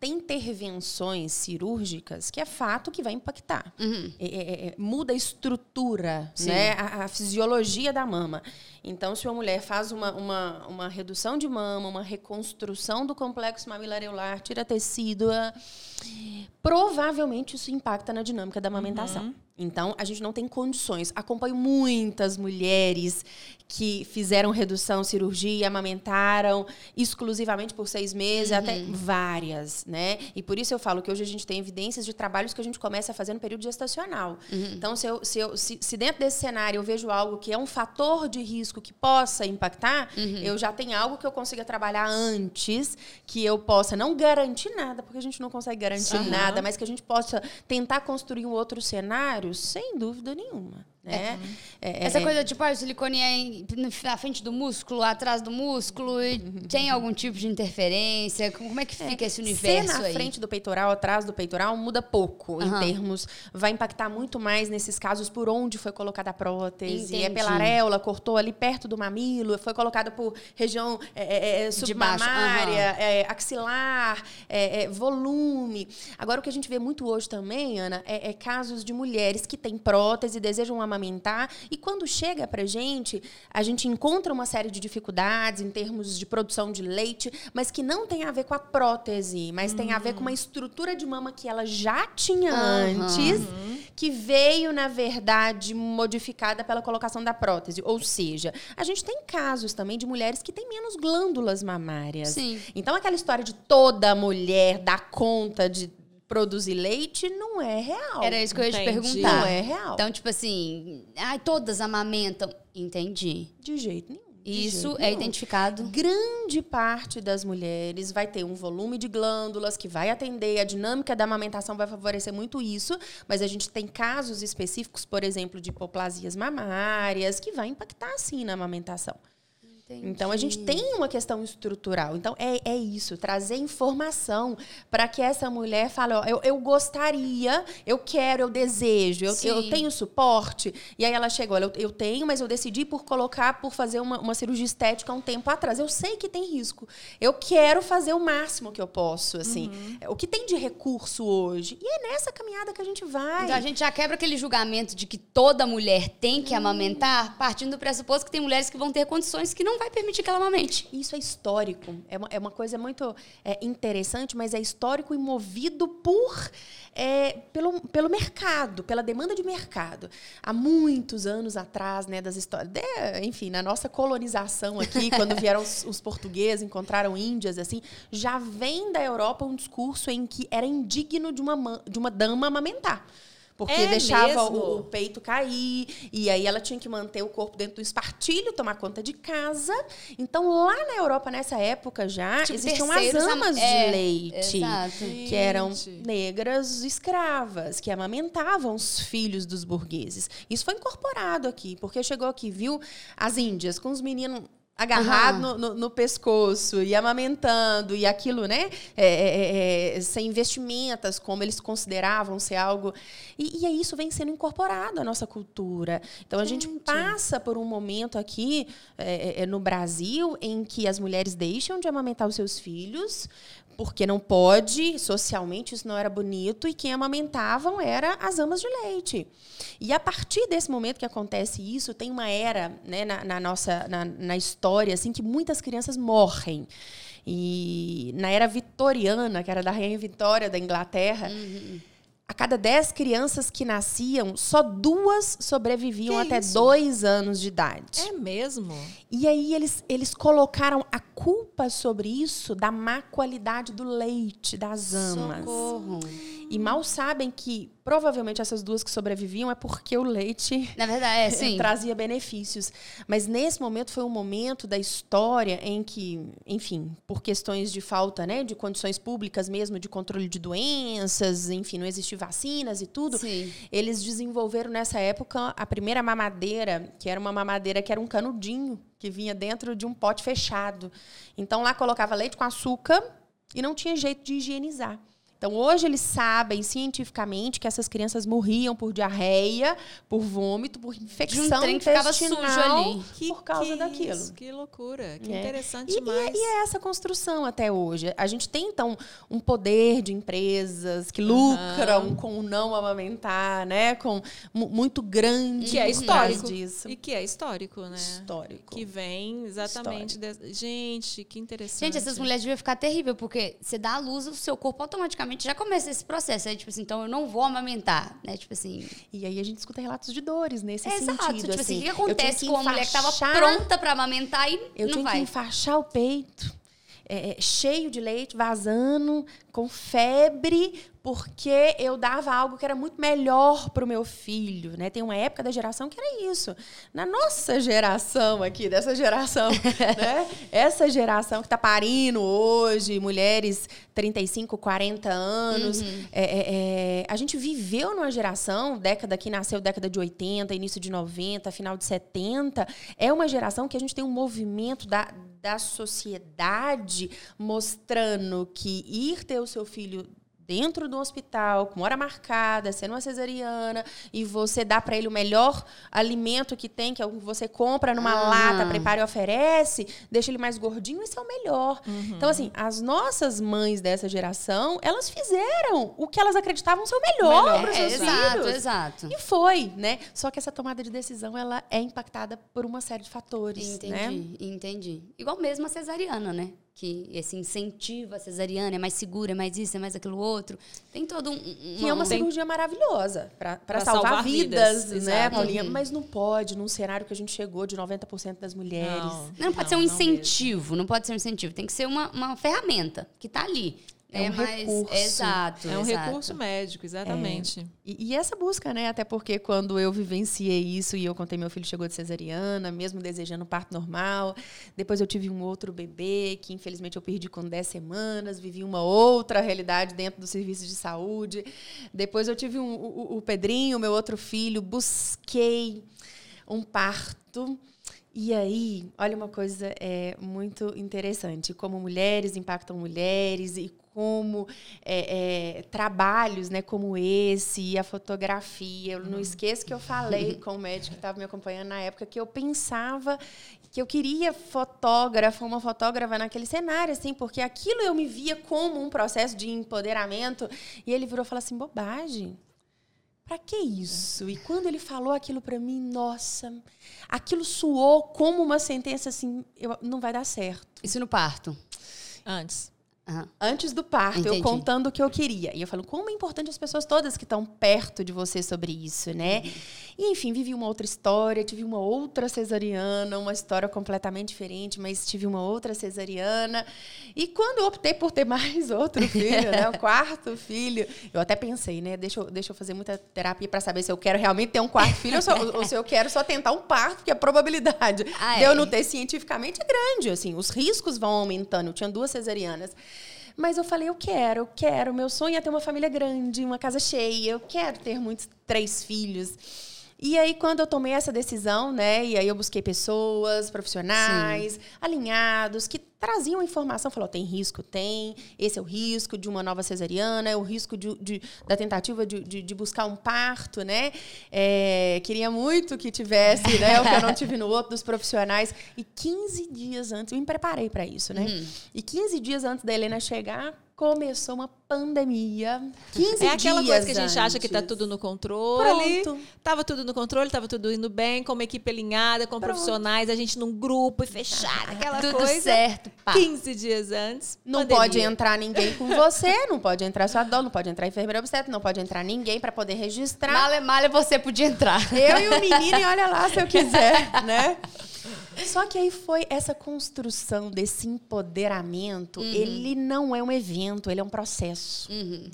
tem intervenções cirúrgicas que é fato que vai impactar. É, é, é, muda a estrutura, Sim. né? A, a fisiologia da mama. Então, se uma mulher faz uma, uma, uma redução de mama, uma reconstrução do complexo mamilar tira tecido, ah, provavelmente isso impacta na dinâmica da amamentação. Então, a gente não tem condições. Acompanho muitas mulheres que fizeram redução, cirurgia, amamentaram exclusivamente por seis meses, até várias, né? E por isso eu falo que hoje a gente tem evidências de trabalhos que a gente começa a fazer no período gestacional. Então, se, eu, se, eu, se, se dentro desse cenário eu vejo algo que é um fator de risco que possa impactar, eu já tenho algo que eu consiga trabalhar antes, que eu possa não garantir nada, porque a gente não consegue garantir Aham. nada, mas que a gente possa tentar construir um outro cenário, sem dúvida nenhuma. Né? É, Essa é, coisa, tipo, ah, o silicone é na frente do músculo, atrás do músculo, e tem algum tipo de interferência? Como é que fica esse universo Ser na aí? frente do peitoral, atrás do peitoral, muda pouco Aham. em termos. Vai impactar muito mais nesses casos por onde foi colocada a prótese. É Entendi. pela areola, cortou ali perto do mamilo, foi colocada por região é, é, é, submamária, é, axilar, é, é, volume. Agora, o que a gente vê muito hoje também, Ana, é, é casos de mulheres que têm prótese, desejam amamentar, e quando chega pra gente, a gente encontra uma série de dificuldades em termos de produção de leite, mas que não tem a ver com a prótese, mas tem a ver com uma estrutura de mama que ela já tinha Aham. antes, que veio, na verdade, modificada pela colocação da prótese. Ou seja, a gente tem casos também de mulheres que têm menos glândulas mamárias. Sim. Então, aquela história de toda mulher dar conta de produzir leite não é real. Era isso que eu ia te Entendi. perguntar. Não é real. Então, tipo assim, ai, todas amamentam. Entendi. De jeito nenhum. de Isso jeito é nenhum. identificado. Grande parte das mulheres vai ter um volume de glândulas que vai atender, a dinâmica da amamentação vai favorecer muito isso, mas a gente tem casos específicos, por exemplo, de hipoplasias mamárias, que vai impactar sim na amamentação. Então a gente tem uma questão estrutural. Então é, é isso, trazer informação para que essa mulher fale, ó, eu, eu gostaria, eu quero, eu desejo, eu, eu tenho suporte. E aí ela chega, olha, eu, eu tenho, mas eu decidi por colocar, por fazer uma, uma cirurgia estética há um tempo atrás. Eu sei que tem risco. Eu quero fazer o máximo que eu posso, assim. O que tem de recurso hoje? E é nessa caminhada que a gente vai. Então a gente já quebra aquele julgamento de que toda mulher tem que amamentar, partindo do pressuposto que tem mulheres que vão ter condições que não vai permitir que ela amamente. Isso é histórico. É uma, é uma coisa muito é, interessante, mas é histórico e movido por é, pelo, pelo mercado, pela demanda de mercado. Há muitos anos atrás, né, das histórias. de- enfim, na nossa colonização aqui, quando vieram os, os portugueses, encontraram índias, assim, já vem da Europa um discurso em que era indigno de uma, ma- de uma dama amamentar. Porque É deixava o, o peito cair, e aí ela tinha que manter o corpo dentro do espartilho, tomar conta de casa. Então, lá na Europa, nessa época já, Tipo, existiam as terceiros am- amas é, de leite. exato. Que eram negras escravas, que amamentavam os filhos dos burgueses. Isso foi incorporado aqui, porque chegou aqui, viu as índias com os meninos agarrados Aham. no, no- no pescoço e amamentando, e aquilo, né? é, é, é, sem vestimentas, como eles consideravam ser algo. E, e isso vem sendo incorporado à nossa cultura. Então a gente passa por um momento aqui é, é, no Brasil em que as mulheres deixam de amamentar os seus filhos porque não pode, socialmente isso não era bonito, e quem amamentavam era as amas de leite. E a partir desse momento que acontece isso, tem uma era né, na, na nossa na, na história assim que muitas crianças morrem. E na era vitoriana, que era da Rainha Vitória da Inglaterra, a cada dez crianças que nasciam, só duas sobreviviam Que até isso? dois anos de idade. É mesmo? E aí eles, eles colocaram a culpa sobre isso da má qualidade do leite das amas. Socorro. E mal sabem que provavelmente essas duas que sobreviviam é porque o leite Na verdade, é, sim. trazia benefícios. Mas nesse momento foi um momento da história em que, enfim, por questões de falta né, de condições públicas mesmo, de controle de doenças, enfim, não existiam vacinas e tudo, Sim. eles desenvolveram nessa época a primeira mamadeira, que era uma mamadeira que era um canudinho, que vinha dentro de um pote fechado. Então lá colocava leite com açúcar e não tinha jeito de higienizar. Então, hoje eles sabem cientificamente que essas crianças morriam por diarreia, por vômito, por infecção trem que ficava intestinal sujo ali. por causa que daquilo. isso? Que loucura. Que É. interessante E, e- demais. e é essa construção até hoje. A gente tem, então, um poder de empresas que lucram com o não amamentar, né? Com mu- muito grande que é por trás histórico. disso. E que é histórico, né? Histórico. Que vem exatamente. de- Gente, que interessante. Gente, essas mulheres deviam ficar terrível, porque você dá à luz, o seu corpo automaticamente já começa esse processo. Aí, tipo assim, então eu não vou amamentar, né? Tipo assim. E aí a gente escuta relatos de dores nesse É exato. sentido. Tipo assim, assim. o que Eu tinha acontece com uma mulher que tava enfaixar- pronta pra amamentar e Eu não tinha vai? que enfaixar o peito, é, é, cheio de leite, vazando, com febre, porque eu dava algo que era muito melhor para o meu filho. Né? Tem uma época da geração que era isso. Na nossa geração aqui, dessa geração, né? essa geração que está parindo hoje, mulheres 35, 40 anos, é, é, é, a gente viveu numa geração, década que nasceu década de 80, início de 90, final de 70, é uma geração que a gente tem um movimento da, da sociedade mostrando que ir ter o seu filho dentro do hospital, com hora marcada, sendo uma cesariana, e você dá para ele o melhor alimento que tem, que é o que você compra numa Aham. lata, prepara e oferece, deixa ele mais gordinho, esse é o melhor. Uhum. Então, assim, as nossas mães dessa geração, elas fizeram o que elas acreditavam ser o melhor, Melhor. para os É, seus exato, filhos. exato. E foi, né? Só que essa tomada de decisão, ela é impactada por uma série de fatores, Entendi, né? entendi. Igual mesmo a cesariana, né? Que esse incentiva a cesariana, é mais segura, é mais isso, é mais aquilo outro. Tem todo um. um- Que é uma Tem- cirurgia maravilhosa para Pra salvar, salvar vidas, vidas, né, exato. Paulinha? Uhum. Mas não pode, num cenário que a gente chegou de 90% das mulheres. Não. Não pode ser um Não, não mesmo. incentivo, não pode ser um incentivo. Tem que ser uma, uma ferramenta que tá ali. É um mas- recurso. Exato. É um exato. recurso médico, exatamente. E, e essa busca, né? Até porque quando eu vivenciei isso e eu contei meu filho chegou de cesariana, mesmo desejando parto normal. Depois eu tive um outro bebê que infelizmente eu perdi com 10 semanas, vivi uma outra realidade dentro do serviço de saúde. Depois eu tive um- o, o Pedrinho, meu outro filho, busquei um parto. E aí, olha uma coisa é muito interessante, como mulheres impactam mulheres e como é, é, trabalhos, né, como esse e a fotografia. Eu não esqueço que eu falei com o médico que estava me acompanhando na época que eu pensava que eu queria fotógrafa, uma fotógrafa naquele cenário, assim, porque aquilo eu me via como um processo de empoderamento. E ele virou e falou assim, bobagem. Pra que isso? E quando ele falou aquilo pra mim, nossa, aquilo soou como uma sentença assim, eu, não vai dar certo. Isso no parto. Antes. Uhum. Antes do parto, Entendi. eu contando o que eu queria. E eu falo, como é importante as pessoas todas que estão perto de você sobre isso, né? Uhum. E, enfim, vivi uma outra história, tive uma outra cesariana, uma história completamente diferente, mas tive uma outra cesariana. E quando eu optei por ter mais outro filho, né? O quarto filho, eu até pensei, né? Deixa eu, deixa eu fazer muita terapia para saber se eu quero realmente ter um quarto filho ou, só, ou, se eu quero só tentar um parto, porque a probabilidade ah, de eu é. não ter cientificamente é grande, assim. Os riscos vão aumentando. Eu tinha duas cesarianas. Mas eu falei, eu quero, eu quero. Meu sonho é ter uma família grande, uma casa cheia. Eu quero ter muitos três filhos. E aí, quando eu tomei essa decisão, né? E aí eu busquei pessoas, profissionais, Sim. alinhados, que traziam informação. Falou, tem risco? Tem. Esse é o risco de uma nova cesariana, é o risco de, de da tentativa de, de, de, buscar um parto, né? É, queria muito que tivesse, né? O que eu não tive no outro dos profissionais. E 15 dias antes, eu me preparei para isso, né? Uhum. E 15 dias antes da Helena chegar, começou uma pandemia. 15 É aquela coisa que a gente antes. acha que está tudo no controle. Pronto. Tava tudo no controle, tava tudo indo bem, com uma equipe alinhada, com Pronto. profissionais, a gente num grupo e fechado, aquela tudo coisa. certo. Pá. 15 dias antes. Não pandemia. pode entrar ninguém com você, não pode entrar sua dona, não pode entrar enfermeira obstetra, não pode entrar ninguém para poder registrar. Malha, malha, você podia entrar. Eu e o menino, e olha lá se eu quiser, né? Só que aí foi essa construção desse empoderamento. Uhum. Ele não é um evento, ele é um processo. Uhum.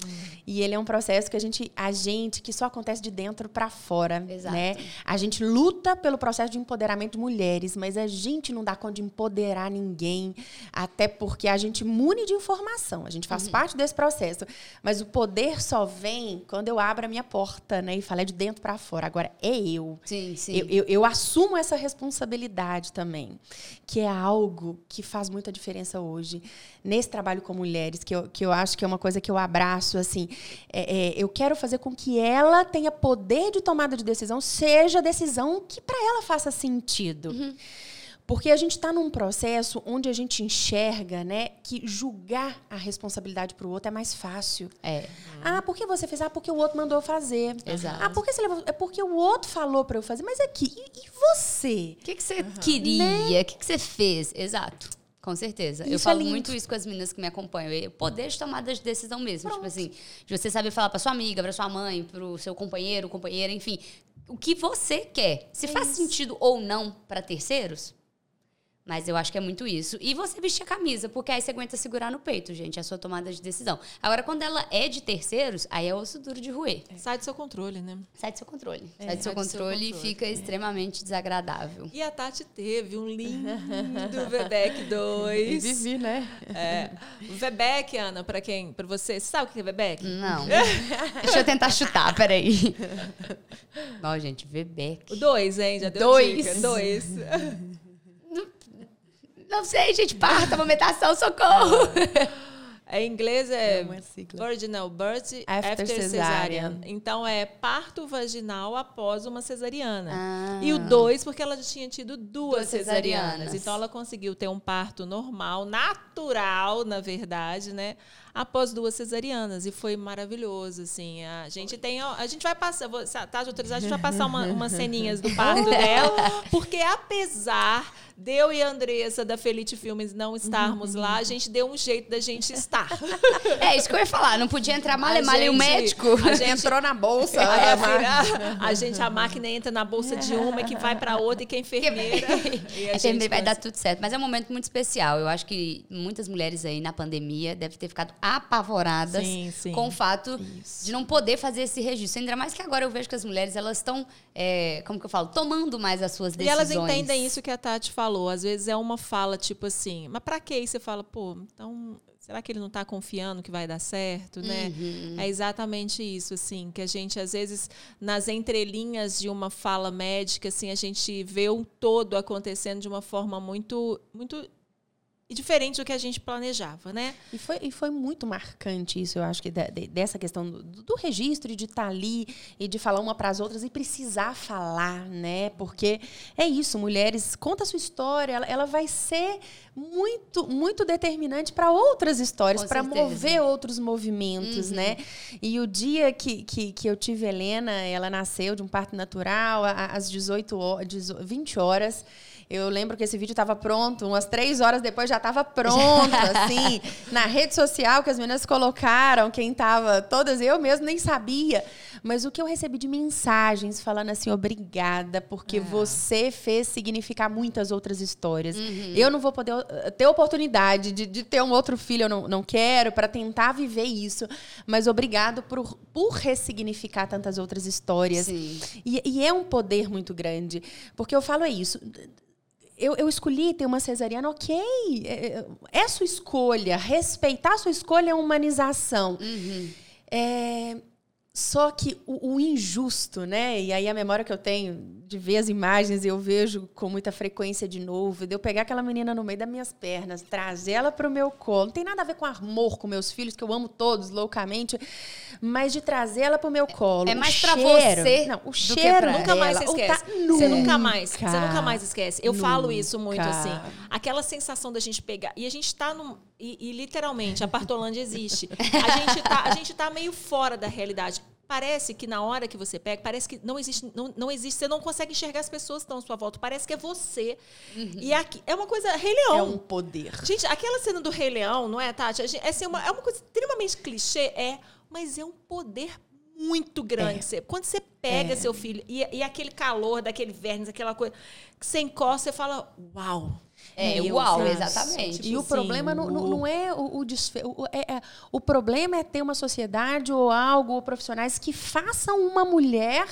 E ele é um processo que a gente, a gente que só acontece de dentro para fora, Exato. né? A gente luta pelo processo de empoderamento de mulheres, mas a gente não dá conta de empoderar ninguém, até porque a gente mune de informação. A gente faz uhum. parte desse processo, mas o poder só vem quando eu abro a minha porta, né? E falo é de dentro para fora. Agora é eu. Sim, sim. Eu, eu, eu assumo essa responsabilidade também, que é algo que faz muita diferença hoje nesse trabalho com mulheres, que eu, que eu acho que é uma coisa que eu abraço assim. É, é, eu quero fazer com que ela tenha poder de tomada de decisão, seja decisão que para ela faça sentido. Uhum. Porque a gente está num processo onde a gente enxerga né, que julgar a responsabilidade para o outro é mais fácil. É. Ah, por que você fez? Ah, porque o outro mandou fazer. Exato. Ah, por que você levou? É porque o outro falou para eu fazer. Mas aqui, e, e você? O que, que você uhum. queria? O né? que, que você fez? Exato. Com certeza. Isso eu falo é muito isso com as meninas que me acompanham. O poder de tomada de decisão mesmo. Tipo Pronto. Tipo assim, de você saber falar para sua amiga, para sua mãe, para o seu companheiro, companheira, enfim. O que você quer. Se é faz isso. sentido ou não para terceiros, mas eu acho que é muito isso. E você vestir a camisa, porque aí você aguenta segurar no peito, gente, a sua tomada de decisão. Agora, quando ela é de terceiros, aí é osso duro de roer. É. Sai do seu controle, né? Sai do seu controle. É, sai do seu sai controle, do seu e fica é. extremamente desagradável. E a Tati teve um lindo Vebec 2. Vivi, né? É. O Ana, para quem? Para você, você sabe o que é Vebec? Não. Deixa eu tentar chutar, peraí. Ó, gente, Vebec. O 2, hein? Já deu dois. dica. Dois. Não sei, gente, parta, amamentação, socorro. É, em inglês é, é Virginal Birth After, after cesárea. Então é parto vaginal após uma cesariana. Ah. E o dois, porque ela já tinha tido duas, duas cesarianas. cesarianas. Então ela conseguiu ter um parto normal, natural, na verdade, né? Após duas cesarianas. E foi maravilhoso, assim. A gente tem. A gente vai passar. Vou, tá autorizado, a gente vai passar uma, umas ceninhas do parto dela, porque apesar de eu e a Andressa da Felite Filmes não estarmos lá, a gente deu um jeito da gente estar. É isso que eu ia falar, não podia entrar mal e o médico. A gente entrou na bolsa. A, é, a, a, gente, a máquina entra na bolsa de uma que vai para outra e que é enfermeira. e a, a gente vai dar tudo certo. Mas é um momento muito especial. Eu acho que muitas mulheres aí na pandemia devem ter ficado apavoradas sim, sim. com o fato isso. de não poder fazer esse registro. Ainda mais que agora eu vejo que as mulheres elas estão, é, como que eu falo, tomando mais as suas decisões. E elas entendem isso que a Tati falou, às vezes é uma fala tipo assim, mas para que? E você fala, pô, então será que ele não está confiando que vai dar certo, né? Uhum. É exatamente isso, assim, que a gente às vezes nas entrelinhas de uma fala médica, assim, a gente vê o todo acontecendo de uma forma muito, muito e diferente do que a gente planejava, né? E foi, e foi muito marcante isso, eu acho que de, de, dessa questão do, do, registro e de estar tá ali e de falar uma para as outras e precisar falar, né? Porque é isso, mulheres, conta a sua história, ela, ela vai ser muito, muito determinante para outras histórias, para mover outros movimentos, uhum. né? E o dia que, que, que eu tive Helena, ela nasceu de um parto natural às 18 horas, 20 horas. Eu lembro que esse vídeo estava pronto, umas três horas depois já estava pronto, assim, na rede social que as meninas colocaram, quem estava, todas, eu mesmo nem sabia. Mas o que eu recebi de mensagens falando assim, obrigada, porque é. você fez significar muitas outras histórias. Uhum. Eu não vou poder eh, ter oportunidade de, de, ter um outro filho, eu não, não quero, para tentar viver isso. Mas obrigado por, por ressignificar tantas outras histórias. E, e, é um poder muito grande. Porque eu falo é isso. Eu, eu, escolhi ter uma cesariana, ok. É, é sua escolha. Respeitar a sua escolha é humanização. Uhum. É, só que o, o, injusto, né? E aí a memória que eu tenho de ver as imagens, eu vejo com muita frequência de novo, de eu pegar aquela menina no meio das minhas pernas, trazer ela para o meu colo. Não tem nada a ver com amor com meus filhos, que eu amo todos loucamente, mas de trazer ela para o meu colo. É mais para você. Não, o cheiro nunca mais se esquece. Tá, você nunca mais, você nunca mais esquece. Eu nunca. falo isso muito assim. Aquela sensação da gente pegar e a gente está num e, e, literalmente a Partolândia existe. A gente tá, a gente tá meio fora da realidade parece que na hora que você pega, parece que não existe, não, não existe, você não consegue enxergar as pessoas que estão à sua volta. Parece que é você. Uhum. E aqui é uma coisa Rei Leão. É um poder. Gente, aquela cena do Rei Leão, não é, Tati? Gente, é, assim, uma, é uma coisa extremamente clichê, é, mas é um poder muito grande. É. Quando você pega é. seu filho e, e aquele calor daquele verniz, aquela coisa que você encosta, você fala, uau. É, Meu uau, exatamente. Tipo, e o assim, problema não, não, é o, o, desfe... o, é, é, o problema é ter uma sociedade ou algo, ou profissionais que façam uma mulher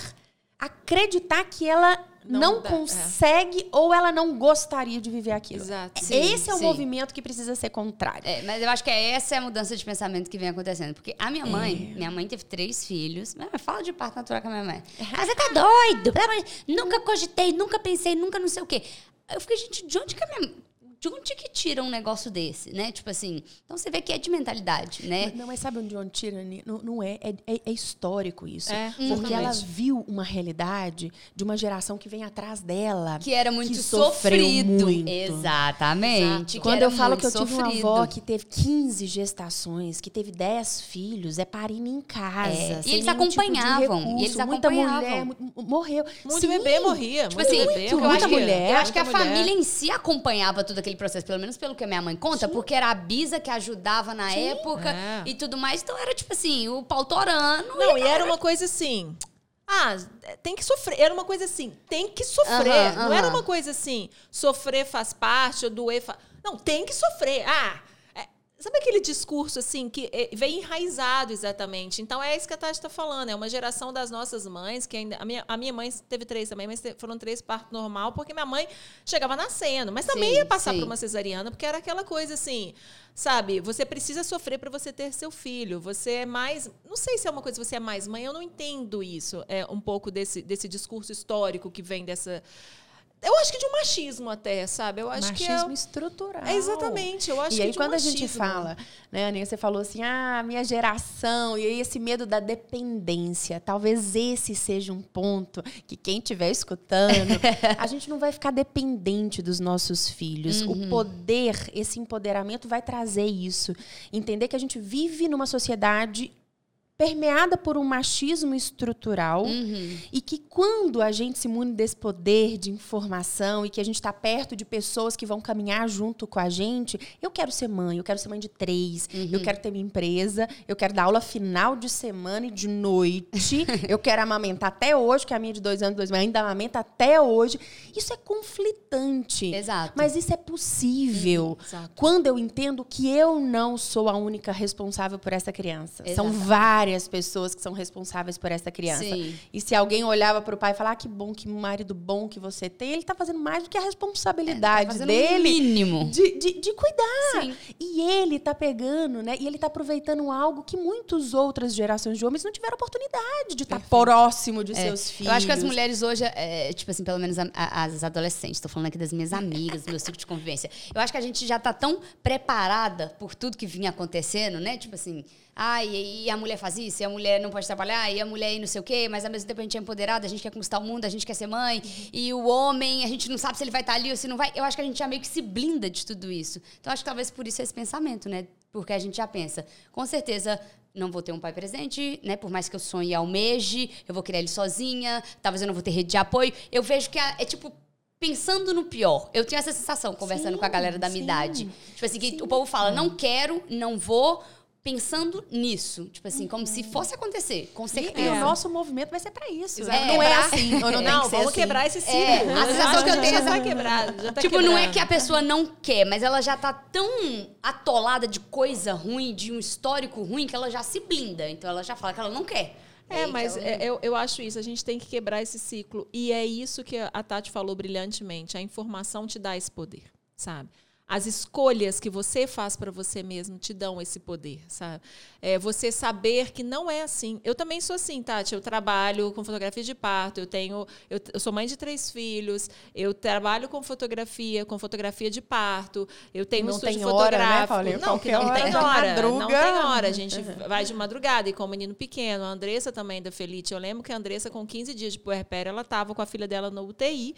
acreditar que ela não, não dá, é. consegue é. ou ela não gostaria de viver aquilo. Exato. Sim, Esse é o sim. movimento que precisa ser contrário. É, mas eu acho que é essa é a mudança de pensamento que vem acontecendo. Porque a minha mãe, é. minha mãe teve três filhos. Fala de parto natural com a minha mãe. Mas você tá doido? Nunca cogitei, nunca pensei, nunca não sei o quê. Eu fiquei, gente, de onde que a minha de onde que tira um negócio desse, né? Tipo assim, então você vê que é de mentalidade, né? Não, mas sabe onde, onde tira? Não, não é, é, é, é histórico isso. É, porque ela viu uma realidade de uma geração que vem atrás dela. Que era muito que sofrido. Muito. Exatamente. Quando eu falo que eu tive uma avó que teve 15 gestações, que teve 10 filhos, é parindo em casa. É. E eles acompanhavam. Tipo e eles muita mulher morreu. Muito Sim. bebê morria. Tipo assim, bebê, eu muita mulher. Eu acho que a família em si acompanhava tudo aquele aquele processo, pelo menos pelo que a minha mãe conta, Sim. porque era a Bisa que ajudava na Sim. época é. e tudo mais. Então era tipo assim, o pau torando. Não, e, e era uma coisa assim. Ah, tem que sofrer. Era uma coisa assim, tem que sofrer. Uh uh -huh. Não era uma coisa assim, sofrer faz parte, ou doer faz... Não, tem que sofrer. Ah, Sabe aquele discurso assim que eh, vem enraizado exatamente? Então é isso que a Tati está falando. É uma geração das nossas mães, que ainda. A minha, a minha mãe teve três também, mas foram três parto normal, porque minha mãe chegava nascendo. Mas também sim, ia passar sim. por uma cesariana, porque era aquela coisa assim, sabe? Você precisa sofrer para você ter seu filho. Você é mais. Não sei se é uma coisa, você é mais mãe, eu não entendo isso. É um pouco desse, desse discurso histórico que vem dessa eu acho que de um machismo até, sabe? Eu acho machismo que é estrutural. É exatamente, eu acho e que aí quando um a gente fala, né, Aninha, você falou assim: "Ah, minha geração", e aí esse medo da dependência. Talvez esse seja um ponto que quem estiver escutando, a gente não vai ficar dependente dos nossos filhos. Uhum. O poder, esse empoderamento vai trazer isso. Entender que a gente vive numa sociedade permeada por um machismo estrutural uhum. e que quando a gente se mune desse poder de informação e que a gente está perto de pessoas que vão caminhar junto com a gente, eu quero ser mãe, eu quero ser mãe de três, uhum. eu quero ter minha empresa, eu quero dar aula final de semana e de noite, eu quero amamentar até hoje, que a minha de dois anos, dois meses, ainda amamenta até hoje. Isso é conflitante. Exato. Mas isso é possível uhum. quando eu entendo que eu não sou a única responsável por essa criança. São várias várias pessoas que são responsáveis por essa criança. Sim. E se alguém olhava para o pai e falava, ah, que bom, que marido bom que você tem, ele está fazendo mais do que a responsabilidade é, tá dele. mínimo. De, de, de cuidar. Sim. E ele está pegando, né? E ele está aproveitando algo que muitas outras gerações de homens não tiveram oportunidade de estar tá próximo de é. seus filhos. Eu acho que as mulheres hoje, é, tipo assim, pelo menos a, a, as adolescentes, estou falando aqui das minhas amigas, do meu ciclo de convivência. Eu acho que a gente já está tão preparada por tudo que vinha acontecendo, né? Tipo assim, ah, e, e, a mulher faz isso, e a mulher não pode trabalhar, e a mulher não sei o quê, mas ao mesmo tempo a gente é empoderada, a gente quer conquistar o mundo, a gente quer ser mãe, e o homem, a gente não sabe se ele vai estar ali ou se não vai. Eu acho que a gente já meio que se blinda de tudo isso. Então acho que talvez por isso esse pensamento, né? Porque a gente já pensa, com certeza não vou ter um pai presente, né? Por mais que eu sonhe e almeje, eu vou criar ele sozinha, talvez eu não vou ter rede de apoio. Eu vejo que é, é tipo pensando no pior. Eu tenho essa sensação conversando Sim, com a galera da minha sim, idade. Tipo assim, que sim. o povo fala, não quero, não vou, pensando nisso. Tipo assim, como se fosse acontecer, com E, certeza. e É. o nosso movimento vai ser pra isso. Exato. Não é assim. Ou não, Não, que ser vamos assim. quebrar esse ciclo. É, a sensação que eu tenho já é tá essa- quebrado. Já tá tipo, não é que a pessoa não quer, mas ela já tá tão atolada de coisa ruim, de um histórico ruim, que ela já se blinda. Então ela já fala que ela não quer. É, E mas é, eu, eu acho isso. A gente tem que quebrar esse ciclo. E é isso que a Tati falou brilhantemente. A informação te dá esse poder, sabe? As escolhas que você faz para você mesmo te dão esse poder, sabe? É você saber que não é assim. Eu também sou assim, Tati. Eu trabalho com fotografia de parto. Eu tenho, eu, eu sou mãe de três filhos. Eu trabalho com fotografia, com fotografia de parto. Eu tenho um Não estúdio tem hora, né, fotográfico. Não, que não hora tem da hora. Não madruga. tem hora. A gente vai de madrugada e com o menino pequeno. A Andressa também da Felite. Eu lembro que a Andressa, com 15 dias de puerpério, ela estava com a filha dela no UTI.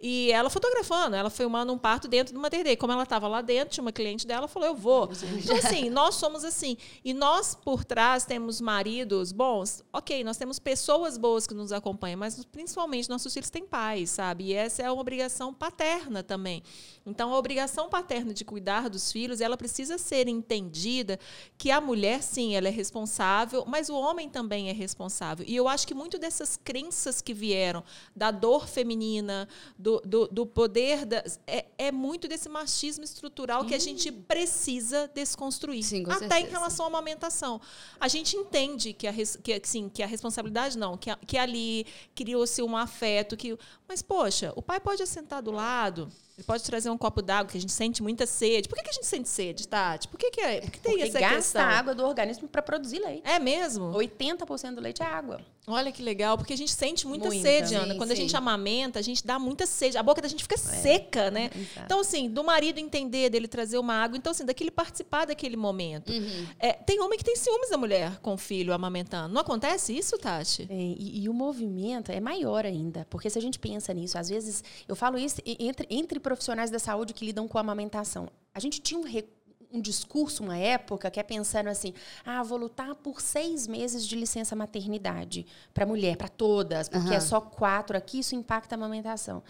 E ela fotografando, ela filmando um parto dentro de uma maternidade. Como ela estava lá dentro, tinha uma cliente dela, falou: Eu vou. Então, assim, nós somos assim. E nós, por trás, temos maridos bons. Ok, nós temos pessoas boas que nos acompanham, mas principalmente nossos filhos têm pais, sabe? E essa é uma obrigação paterna também. Então, a obrigação paterna de cuidar dos filhos, ela precisa ser entendida que a mulher, sim, ela é responsável, mas o homem também é responsável. E eu acho que muito dessas crenças que vieram da dor feminina, do, do, do poder, das, é, é muito desse machismo estrutural que a gente precisa desconstruir. Sim, Até em relação à amamentação. A gente entende que a, que, sim, que a responsabilidade não, que, a- que ali criou-se um afeto. que Mas, poxa, o pai pode assentar do lado, ele pode trazer um copo d'água, que a gente sente muita sede. Por que, que a gente sente sede, Tati? Por que, que é? Por que tem Porque essa gasta questão? a água do organismo para produzir leite. É mesmo? 80% do leite é água. Olha que legal, porque a gente sente muita, Muita. sede, Ana. Sim, Quando a sim. gente amamenta, a gente dá muita sede. A boca da gente fica seca, né? Então, assim, do marido entender, dele trazer uma água. Então, assim, daquele participar daquele momento. Uhum. É, tem homem que tem ciúmes da mulher com o filho amamentando. Não acontece isso, Tati? É, e, e o movimento é maior ainda, porque se a gente pensa nisso, às vezes, eu falo isso entre, entre profissionais da saúde que lidam com a amamentação. A gente tinha um, re- um discurso, uma época, que é pensando assim: ah, vou lutar por seis meses de licença maternidade para mulher, para todas, porque é Aham. só quatro aqui, isso impacta a amamentação.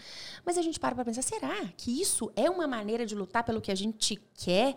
Mas a gente para para pensar: será que isso é uma maneira de lutar pelo que a gente quer?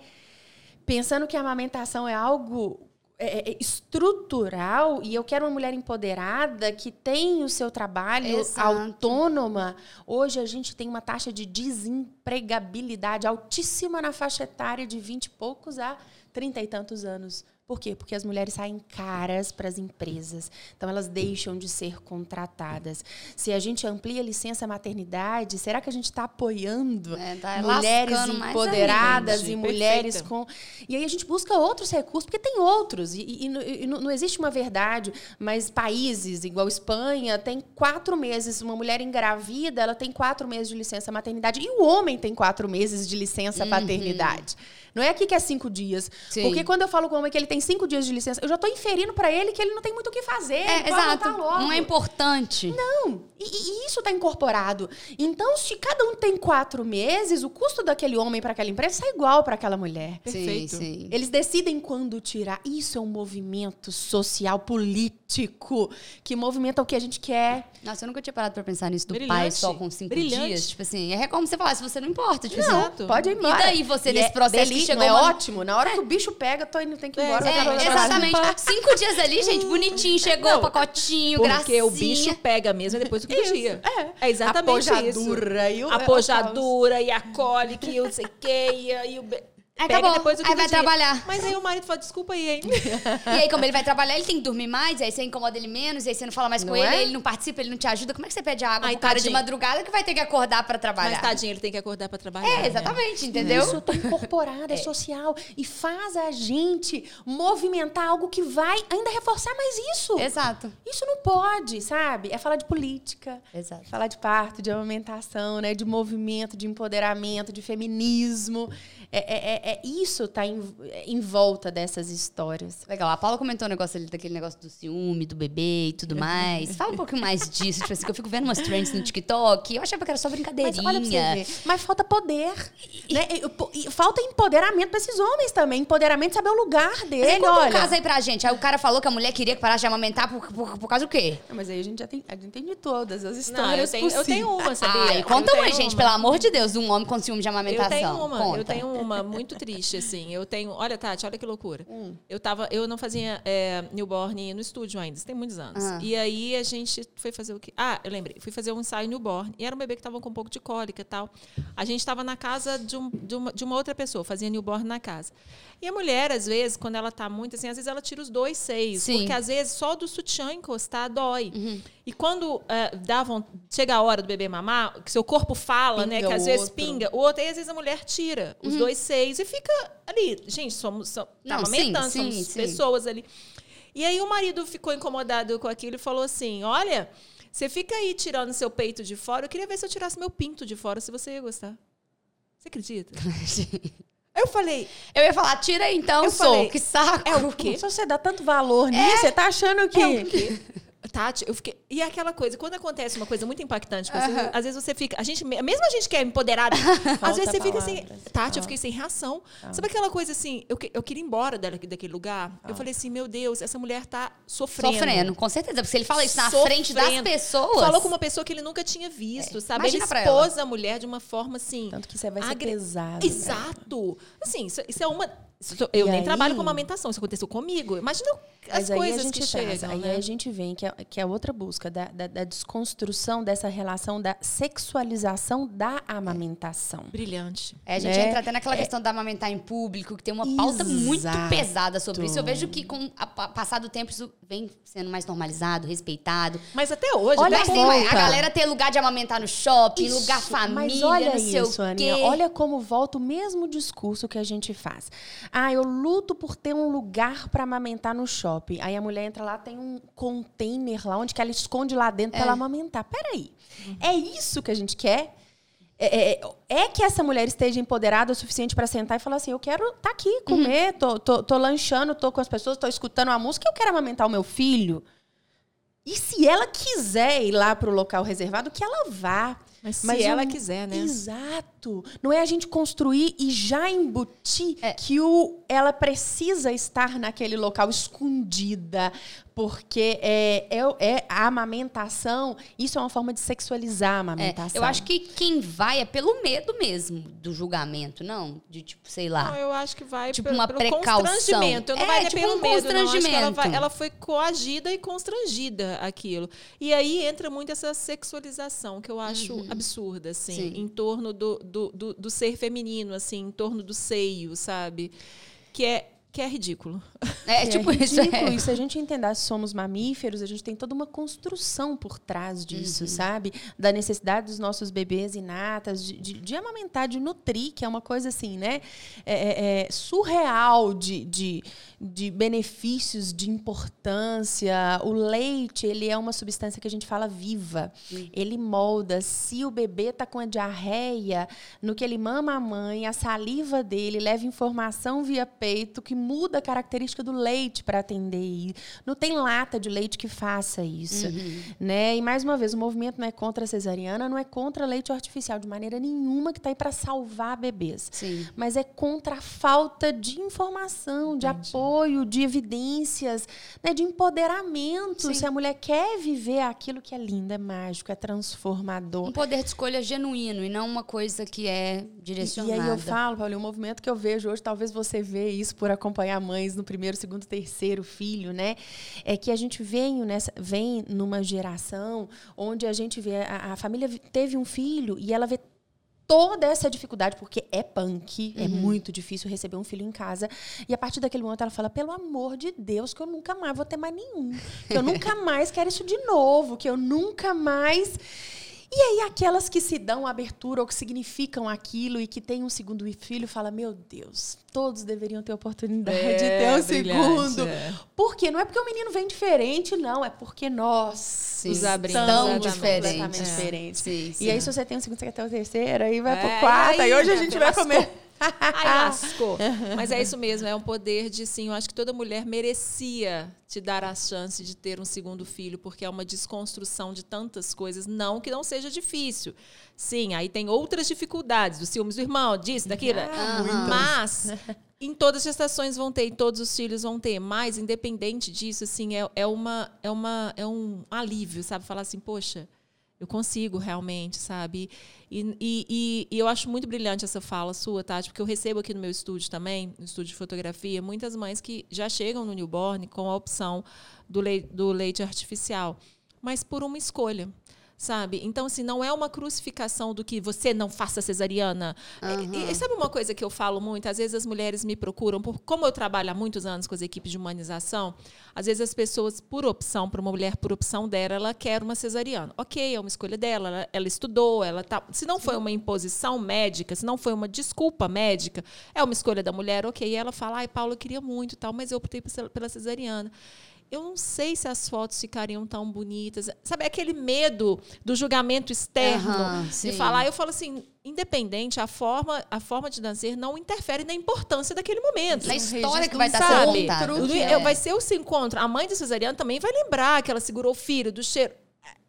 pensando que a amamentação é algo é, é, estrutural e eu quero uma mulher empoderada que tem o seu trabalho Exato. autônoma. Hoje a gente tem uma taxa de desempregabilidade altíssima na faixa etária de 20 e poucos a 30 e tantos anos. Por quê? Porque as mulheres saem caras para as empresas. Então, elas deixam de ser contratadas. Se a gente amplia a licença maternidade, será que a gente está apoiando É, tá mulheres empoderadas e Perfeita. mulheres com. E aí a gente busca outros recursos, porque tem outros. E, e- e não- e não, existe uma verdade, mas países, igual Espanha, tem quatro meses. Uma mulher engravida, ela tem quatro meses de licença maternidade. E o homem tem quatro meses de licença paternidade. Não é aqui que é cinco dias. Sim. Porque quando eu falo com o homem que ele tem cinco dias de licença, eu já estou inferindo para ele que ele não tem muito o que fazer. É, exato. Não é importante. Não, e, e isso está incorporado. Então, se cada um tem quatro meses, o custo daquele homem para aquela empresa sai igual para aquela mulher. Perfeito. Sim, sim. Eles decidem quando tirar. Isso é um movimento social, político, que movimenta o que a gente quer. Nossa, eu nunca tinha parado pra pensar nisso do pai Brilhante. só com cinco Brilhante. dias. Tipo assim, é como você falar, se você não importa. Tipo assim, Exato. Pode ir embora. E daí você, E nesse é processo que chegou é uma- ótimo. Na hora que o bicho pega, tô indo, tem que ir É, embora. É, trabalhar. exatamente. Cinco dias ali, gente, bonitinho. Chegou Não, o pacotinho, Porque gracinha. o bicho pega mesmo depois do que Isso, dia. é. É exatamente isso. Apojadura e o- Apojadura e a cólica e o não sei o quê. E, e o... Aí Pega acabou. depois que Aí vai trabalhar. Mas aí o marido fala, desculpa aí, hein? E aí, como ele vai trabalhar, ele tem que dormir mais, aí você incomoda ele menos, aí você não fala mais com Não ele, é? aí ele não participa, ele não te ajuda. Como é que você pede água Ai, pro cara de tadinho. madrugada que vai ter que acordar pra trabalhar? Mas tadinho, ele tem que acordar pra trabalhar. É, né? exatamente, entendeu? Isso tá incorporado, é. social. E faz a gente movimentar algo que vai ainda reforçar mais isso. Exato. Isso não pode, sabe? É falar de política. Exato. Falar de parto, de amamentação, né? de movimento, de empoderamento, de feminismo. É, é- é isso tá em, em volta dessas histórias. Legal. A Paula comentou um negócio ali daquele negócio do ciúme, do bebê e tudo mais. Fala um pouquinho mais disso. Tipo assim, que eu fico vendo umas trends no TikTok. Eu achava que era só brincadeirinha. Mas olha pra você ver. Mas falta poder. né? E- e- Falta empoderamento pra esses homens também. Empoderamento, saber o lugar Mas aí dele. conta um olha. caso aí pra gente. Aí o cara falou que a mulher queria que parasse de amamentar por, por, por causa do quê? Não, Mas aí a gente já tem, a gente tem de todas as Não, eu histórias tenho, eu tenho uma, sabia? Ai, conta Eu uma, gente, uma. pelo amor de Deus, de um homem com ciúme de Eu amamentação. tenho uma, Conta. eu tenho uma muito triste, assim. Eu tenho. Olha, Tati, olha que loucura. Hum. Eu tava. Eu não fazia é, newborn no estúdio ainda, isso tem muitos anos. Ah. E aí a gente foi fazer o quê? Ah, eu lembrei. Fui fazer um ensaio newborn. E era um bebê que tava com um pouco de cólica e tal. A gente tava na casa de, um- de uma, de uma outra pessoa, fazia newborn na casa. E a mulher, às vezes, quando ela tá muito assim, às vezes ela tira os dois seios. Sim. Porque às vezes só do sutiã encostar dói. E quando é, dá chega a hora do bebê mamar, que seu corpo fala, né? Pinga Que às vezes outro. pinga, o outro, aí às vezes a mulher tira os dois seios e fica ali. Gente, somos. somos tá Não, sim, amamentando, sim, somos sim. pessoas ali. E aí o marido ficou incomodado com aquilo e falou assim: olha. Você fica aí tirando seu peito de fora. Eu queria ver se eu tirasse meu pinto de fora, se você ia gostar. Você acredita? Eu falei, Eu ia falar, tira então, Eu sou. falei, que saco. é o quê? Se você dá tanto valor nisso, você tá achando que. É o quê? Tati, eu fiquei. E é aquela coisa, quando acontece uma coisa muito impactante, com você, Aham. às vezes você fica. A gente, mesmo a gente que é empoderada, às vezes você fica assim. Tati, eu fiquei sem reação. Sabe aquela coisa assim? Eu, eu queria ir embora dela- daquele lugar. Eu falei assim, meu Deus, essa mulher tá sofrendo. Sofrendo, com certeza. Porque se ele fala isso na frente das pessoas. Falou com uma pessoa que ele nunca tinha visto, sabe? Ele imagina pra expôs a mulher de uma forma assim. Tanto que você vai ser agre- pesado. Exato. Assim, isso, isso é uma. Isso- eu E nem aí- trabalho com amamentação, isso aconteceu comigo. Imagina as aí coisas gente que traz, chegam. aí né? a gente vem que é, que é outra busca da, da, da desconstrução dessa relação da sexualização da amamentação. Brilhante. É, a gente né? entra até naquela questão da amamentar em público, que tem uma pauta muito Exato. pesada sobre isso. Eu vejo que com o passar do tempo isso vem sendo mais normalizado, respeitado. Mas até hoje, Olha até a galera ter lugar de amamentar no shopping, Isso, lugar família, Mas olha não sei isso, o quê. Aninha. Olha como volta o mesmo discurso que a gente faz. Ah, eu luto por ter um lugar para amamentar no shopping. Aí a mulher entra lá, tem um container lá onde que ela esconde lá dentro para ela amamentar. Peraí. É isso que a gente quer? É, é- é que essa mulher esteja empoderada o suficiente para sentar e falar assim: eu quero estar aqui, comer, tô, tô, tô lanchando, tô com as pessoas, tô escutando a música, eu quero amamentar o meu filho. E se ela quiser ir lá para o local reservado, que ela vá. Mas se o- ela quiser, né? Exato. Não é a gente construir e já embutir É. que o, ela precisa estar naquele local escondida. Porque é, é, é a amamentação, isso é uma forma de sexualizar a É, amamentação. eu acho que quem vai é pelo medo mesmo do julgamento, não? De tipo, sei lá. Não, eu acho que vai Tipo pelo, uma pelo precaução. constrangimento. Eu não É, vai tipo pelo um medo, não. Acho que ela, constrangimento. vai- ela foi coagida e constrangida aquilo. E aí entra muito essa sexualização, que eu acho absurda, assim, Sim. em torno do, do, do, do ser feminino, assim, em torno do seio, sabe? Que é, que é ridículo. É, Que tipo é isso. ridículo. É. E se a gente entender que somos mamíferos, a gente tem toda uma construção por trás Uhum. disso, sabe? Da necessidade dos nossos bebês inatas de, de, de amamentar, de nutrir, que é uma coisa assim, né? É, é, é surreal de, de, de benefícios, de importância. O leite, ele é uma substância que a gente fala viva. Ele molda. Se o bebê tá com a diarreia, no que ele mama a mãe, a saliva dele leva informação via peito que muda a característica do leite para atender. E não tem lata de leite que faça isso, né? E mais uma vez, o movimento não é contra a cesariana, não é contra leite artificial de maneira nenhuma que está aí para salvar bebês. Sim. Mas é contra a falta de informação, de apoio, de evidências, né, de empoderamento. Sim. Se a mulher quer viver aquilo que é lindo, é mágico, é transformador. Um poder de escolha genuíno e não uma coisa que é E direcionada. aí eu falo, Paulinho, o movimento que eu vejo hoje, talvez você vê isso por acompanhar mães no primeiro, segundo, terceiro filho, né? É que a gente vem, nessa, vem numa geração onde a gente vê, a, a família teve um filho e ela vê toda essa dificuldade, porque é punk, é muito difícil receber um filho em casa. E a partir daquele momento ela fala, pelo amor de Deus, que eu nunca mais vou ter mais nenhum. Que eu nunca mais quero isso de novo, que eu nunca mais. E aí, aquelas que se dão abertura ou que significam aquilo e que têm um segundo filho, fala: Meu Deus, todos deveriam ter oportunidade de ter um É, segundo. é. Por quê? Não é porque o menino vem diferente, não. É porque nós Sim. Os estamos exatamente. completamente É. diferentes. Sim, sim. E aí, se você tem um segundo, você quer ter o terceiro, aí vai É, pro quarto. Aí, hoje a gente vai comer. Ai, lascou. Mas é isso mesmo, é um poder de sim. Eu acho que toda mulher merecia te dar a chance de ter um segundo filho, porque é uma desconstrução de tantas coisas. Não que não seja difícil. Sim, aí tem outras dificuldades, os ciúmes do irmão, disso, daquilo. Ah, Mas em todas as gestações vão ter, em todos os filhos vão ter. Mas, independente disso, assim, é, é, uma, é, uma, é um alívio, sabe? Falar assim, poxa, eu consigo realmente, sabe? E, e, e, eu acho muito brilhante essa fala sua, Tati, porque eu recebo aqui no meu estúdio também, no estúdio de fotografia, muitas mães que já chegam no newborn com a opção do leite, do leite artificial, mas por uma escolha sabe? Então, assim, não é uma crucificação do que você não faça cesariana. Uhum. E, e, sabe uma coisa que eu falo muito? Às vezes as mulheres me procuram, por, como eu trabalho há muitos anos com as equipes de humanização, às vezes as pessoas, por opção, para uma mulher, por opção dela, ela quer uma cesariana. Ok, é uma escolha dela, ela, ela estudou, ela tá. Se não foi uma imposição médica, se não foi uma desculpa médica, é uma escolha da mulher, ok. E ela fala, ai, Paulo, eu queria muito tal, mas eu optei pela cesariana eu não sei se as fotos ficariam tão bonitas. Sabe, aquele medo do julgamento externo, uhum, de falar. Eu falo assim, independente, a forma, a forma de nascer não interfere na importância daquele momento. Na história que vai estar sendo contada. É. Vai ser o se encontro. A mãe de Cesariana também vai lembrar que ela segurou o filho, do cheiro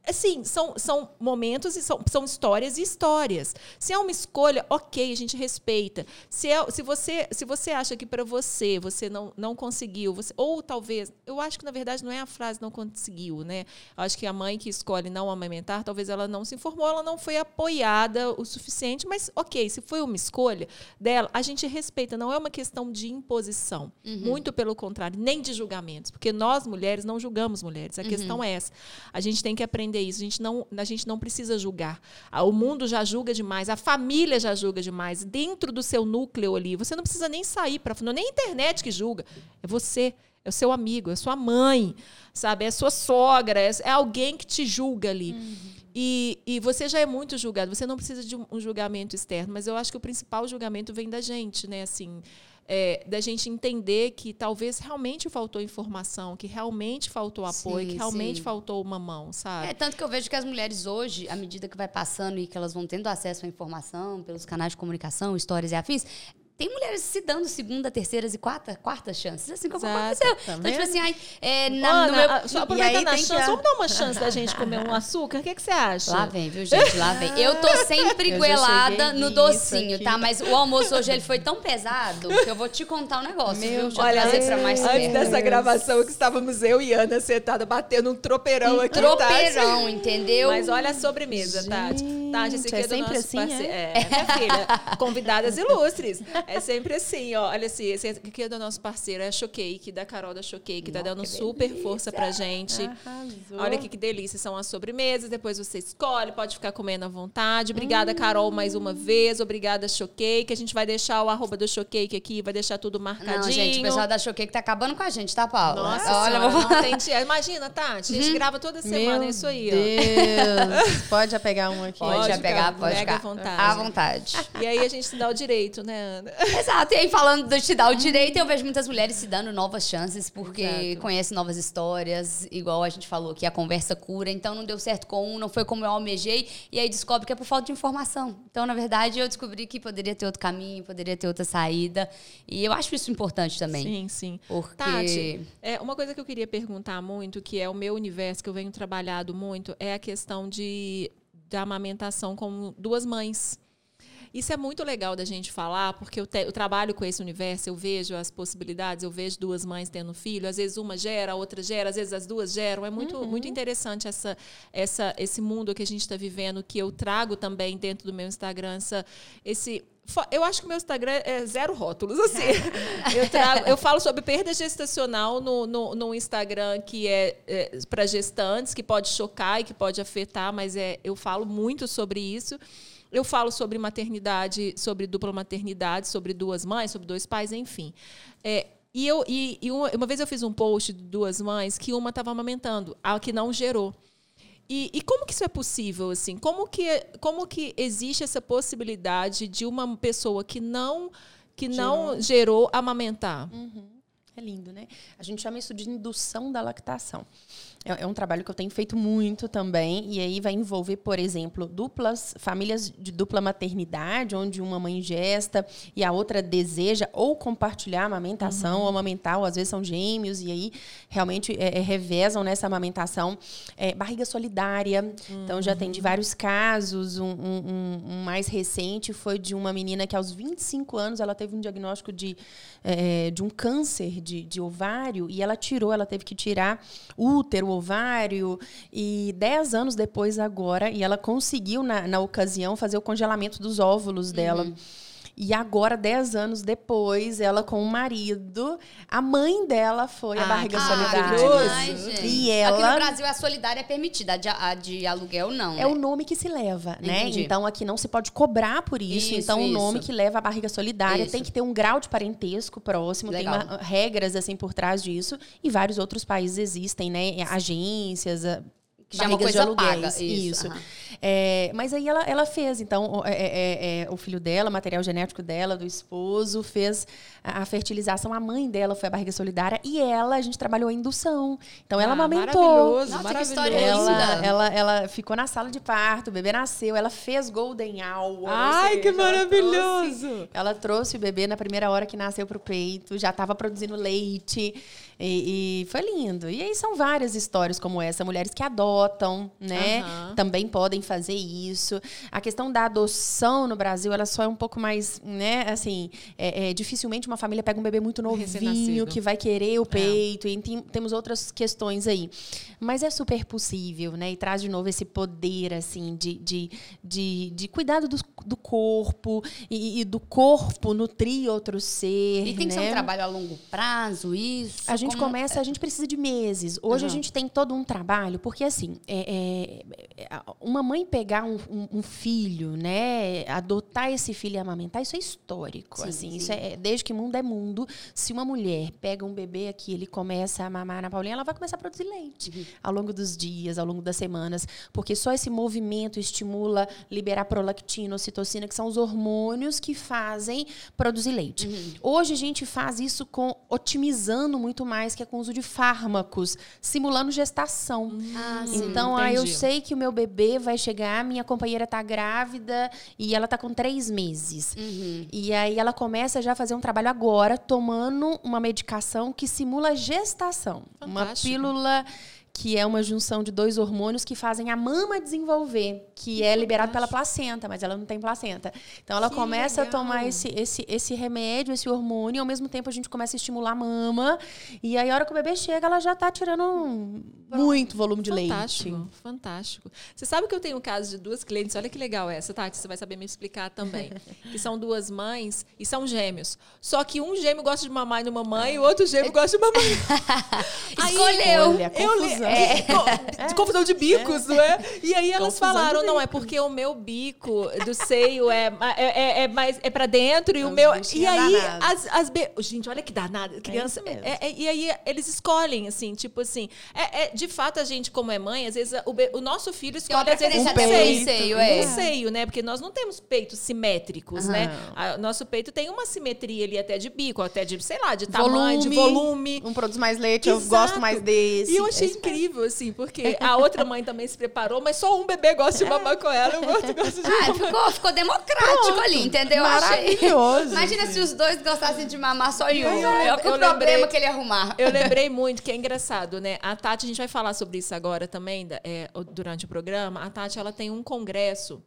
assim, são, são momentos e são, são histórias e histórias. Se é uma escolha, ok, a gente respeita. Se, é, se, você, se você acha que para você você não, não conseguiu, você, ou talvez, eu acho que na verdade não é a frase não conseguiu, né? Eu acho que a mãe que escolhe não amamentar, talvez ela não se informou, ela não foi apoiada o suficiente, mas ok, se foi uma escolha dela, a gente respeita, não é uma questão de imposição. Uhum. Muito pelo contrário, nem de julgamentos, porque nós mulheres não julgamos mulheres. A uhum. questão é essa. A gente tem que aprender isso. A gente não, a gente não precisa julgar. O mundo já julga demais, a família já julga demais. Dentro do seu núcleo ali, você não precisa nem sair para não é nem a internet que julga. É você, é o seu amigo, é a sua mãe, sabe? É a sua sogra, é, é alguém que te julga ali. Uhum. E, e você já é muito julgado. Você não precisa de um, um julgamento externo, mas eu acho que o principal julgamento vem da gente, né? Assim, é, da gente entender que talvez realmente faltou informação, que realmente faltou apoio, sim, que realmente sim. faltou uma mão, sabe? É, tanto que eu vejo que as mulheres hoje, à medida que vai passando e que elas vão tendo acesso à informação pelos canais de comunicação, histórias e afins, tem mulheres se dando segunda, terceiras e quarta, quarta chances. Assim como Exato, aconteceu. Tá então, tipo assim, ai, é, na, Ana, no meu... só aproveitando a chance, que... vamos dar uma chance da gente comer um açúcar? O que, que você acha? Lá vem, viu, gente? Lá vem. Eu tô sempre goelada no docinho, tá? Mas o almoço hoje ele foi tão pesado que eu vou te contar um negócio, meu, viu? Deixa olha, eu trazer pra mais Antes perto. dessa gravação que estávamos eu e Ana sentada batendo um tropeirão um aqui. Tropeirão, entendeu? Mas olha a sobremesa, Tati. Tati, esse aqui é, é do nosso assim, parceiro. É? é, minha filha. Convidadas ilustres. É sempre assim, ó. Olha assim, esse aqui é do nosso parceiro, é a Showcake, da Carol da Showcake, que tá dando super delícia. força pra gente. Arrasou. Olha aqui que delícia. São as sobremesas, depois você escolhe, pode ficar comendo à vontade. Obrigada, hum. Carol, mais uma vez. Obrigada, Showcake. A gente vai deixar o arroba do Showcake aqui, vai deixar tudo marcadinho. Não, gente, o pessoal da Showcake tá acabando com a gente, tá, Paulo? Nossa, olha, senhora, vou... não tem Imagina, Tati, a gente uhum. grava toda semana Meu isso aí, Deus. ó. Pode já pegar um aqui. Pode, pode já pegar, pode ficar. À vontade. À vontade. E aí a gente se dá o direito, né, Ana? Exato. E aí, falando de te dar o direito, eu vejo muitas mulheres se dando novas chances, porque Exato. conhecem novas histórias, igual a gente falou que a conversa cura. Então, não deu certo com um, não foi como eu almejei, e aí descobre que é por falta de informação. Então, na verdade, eu descobri que poderia ter outro caminho, poderia ter outra saída. E eu acho isso importante também. Sim, sim. Porque... Tati, é, uma coisa que eu queria perguntar muito, que é o meu universo, que eu venho trabalhado muito, é a questão de da amamentação com duas mães. Isso é muito legal da gente falar, porque eu, te, eu, trabalho com esse universo, eu vejo as possibilidades, eu vejo duas mães tendo filho, às vezes uma gera, a outra gera, às vezes as duas geram. É muito, uhum. muito interessante essa, essa, esse mundo que a gente está vivendo, que eu trago também dentro do meu Instagram, essa, esse eu acho que o meu Instagram é zero rótulos, assim. eu, trago, eu falo sobre perda gestacional no, no, no Instagram, que é, é para gestantes, que pode chocar e que pode afetar, mas é, eu falo muito sobre isso. Eu falo sobre maternidade, sobre dupla maternidade, sobre duas mães, sobre dois pais, enfim. É, e eu e, e uma, uma, vez eu fiz um post de duas mães que uma estava amamentando, a que não gerou. E, e, como que isso é possível assim? Como que como que existe essa possibilidade de uma pessoa que não que gerou. não gerou amamentar? Uhum. É lindo, né? A gente chama isso de indução da lactação. É, é, um trabalho que eu tenho feito muito também, e aí vai envolver, por exemplo, duplas, famílias de dupla maternidade, onde uma mãe gesta e a outra deseja ou compartilhar a amamentação, uhum. ou amamentar, ou às vezes são gêmeos, e aí realmente é, é, revezam nessa amamentação. É, barriga solidária, uhum. então já atendi vários casos. Um, um, um, mais recente foi de uma menina que aos 25 anos ela teve um diagnóstico de, é, de um câncer de, de ovário, e ela tirou, ela teve que tirar útero, ovário. E dez anos depois, agora, e ela conseguiu, na, na ocasião, fazer o congelamento dos óvulos dela. Uhum. E agora, dez anos depois, ela com o marido, a mãe dela foi ah, a barriga solidária. e ela... Aqui no Brasil, a solidária é permitida, a de, a de aluguel não. É né? o nome que se leva, né? Então, aqui não se pode cobrar por isso. isso então, isso. o nome que leva a barriga solidária isso. tem que ter um grau de parentesco próximo, Legal. tem uma, regras assim por trás disso. E vários outros países existem, né? Agências, que já é uma coisa paga. Isso. isso. É, mas aí ela, ela fez, então, é, é, é, o filho dela, material genético dela, do esposo, fez a, fertilização. A mãe dela foi a barriga solidária e ela, a gente trabalhou a indução. Então ela ah, amamentou. Maravilhoso, Nossa, maravilhoso. Que ela, ela, ela ficou na sala de parto, o bebê nasceu, ela fez golden hour. Ai, seja, que maravilhoso! Ela trouxe, ela trouxe o bebê na primeira hora que nasceu para o peito, já estava produzindo leite. E, e, foi lindo. E aí são várias histórias como essa, mulheres que adotam, né? Uhum. Também podem fazer isso. A questão da adoção no Brasil, ela só é um pouco mais, né? Assim, é, é dificilmente uma família pega um bebê muito novinho que vai querer o é. peito. É. E tem, temos outras questões aí. Mas é super possível, né? E traz de novo esse poder, assim, de, de, de, de cuidado do, do corpo e, e, do corpo nutrir outro ser. E tem que né? ser um né? trabalho a longo prazo, isso? A gente gente começa, a gente precisa de meses. Hoje uhum. a gente tem todo um trabalho, porque assim, é, é, é uma mãe pegar um, um, um, filho, né, adotar esse filho e amamentar, isso é histórico. Sim, assim, sim. isso é desde que mundo é mundo. Se uma mulher pega um bebê aqui, ele começa a mamar na Paulinha, ela vai começar a produzir leite uhum. ao longo dos dias, ao longo das semanas, porque só esse movimento estimula liberar prolactina, ocitocina, que são os hormônios que fazem produzir leite. Uhum. Hoje a gente faz isso com otimizando muito mais mais, que é com o uso de fármacos, simulando gestação. Ah, sim, então, ah, eu sei que o meu bebê vai chegar, minha companheira está grávida e ela está com três meses. Uhum. E aí ela começa já a fazer um trabalho agora, tomando uma medicação que simula gestação. Fantástico. Uma pílula que é uma junção de dois hormônios que fazem a mama desenvolver, que, que é liberado pela placenta, mas ela não tem placenta. Então ela que começa legal. a tomar esse, esse, esse remédio, esse hormônio, e ao mesmo tempo a gente começa a estimular a mama. E aí a hora que o bebê chega, ela já está tirando um, muito volume de fantástico, leite. Fantástico. Você sabe que eu tenho um caso de duas clientes, olha que legal essa, Tati, você vai saber me explicar também. que são duas mães e são gêmeos. Só que um gêmeo gosta de mamãe e de mamãe, e o outro gêmeo gosta de mamãe. Escolheu. Olha, eu, é. De confusão de bicos, não é? E aí elas confusão falaram, não, é porque o meu bico do seio é, é, é, é mais é para dentro e o meu. E aí, as, as be... Gente, olha que danada. Criança. É, é, e aí eles escolhem, assim, tipo assim. É, de fato, a gente, como é mãe, às vezes o, o nosso filho escolhe às vezes um peito, seio, é. um seio, né? Porque nós não temos peitos simétricos, uhum. né? O nosso peito tem uma simetria ali até de bico, até de, sei lá, de tamanho, volume, de volume. Um produz mais leite, Exato. eu gosto mais desse. E eu achei incrível incrível, assim, porque a outra mãe também se preparou, mas só um bebê gosta de mamar com ela, o outro gosta de ah, ficou, ficou democrático Pronto. ali, entendeu? Maravilhoso. Imagina se os dois gostassem de mamar só em um. É, é o problema lembrei, que ele ia arrumar. Eu lembrei muito, que é engraçado, né? A Tati, a gente vai falar sobre isso agora também, é, durante o programa. A Tati, ela tem um congresso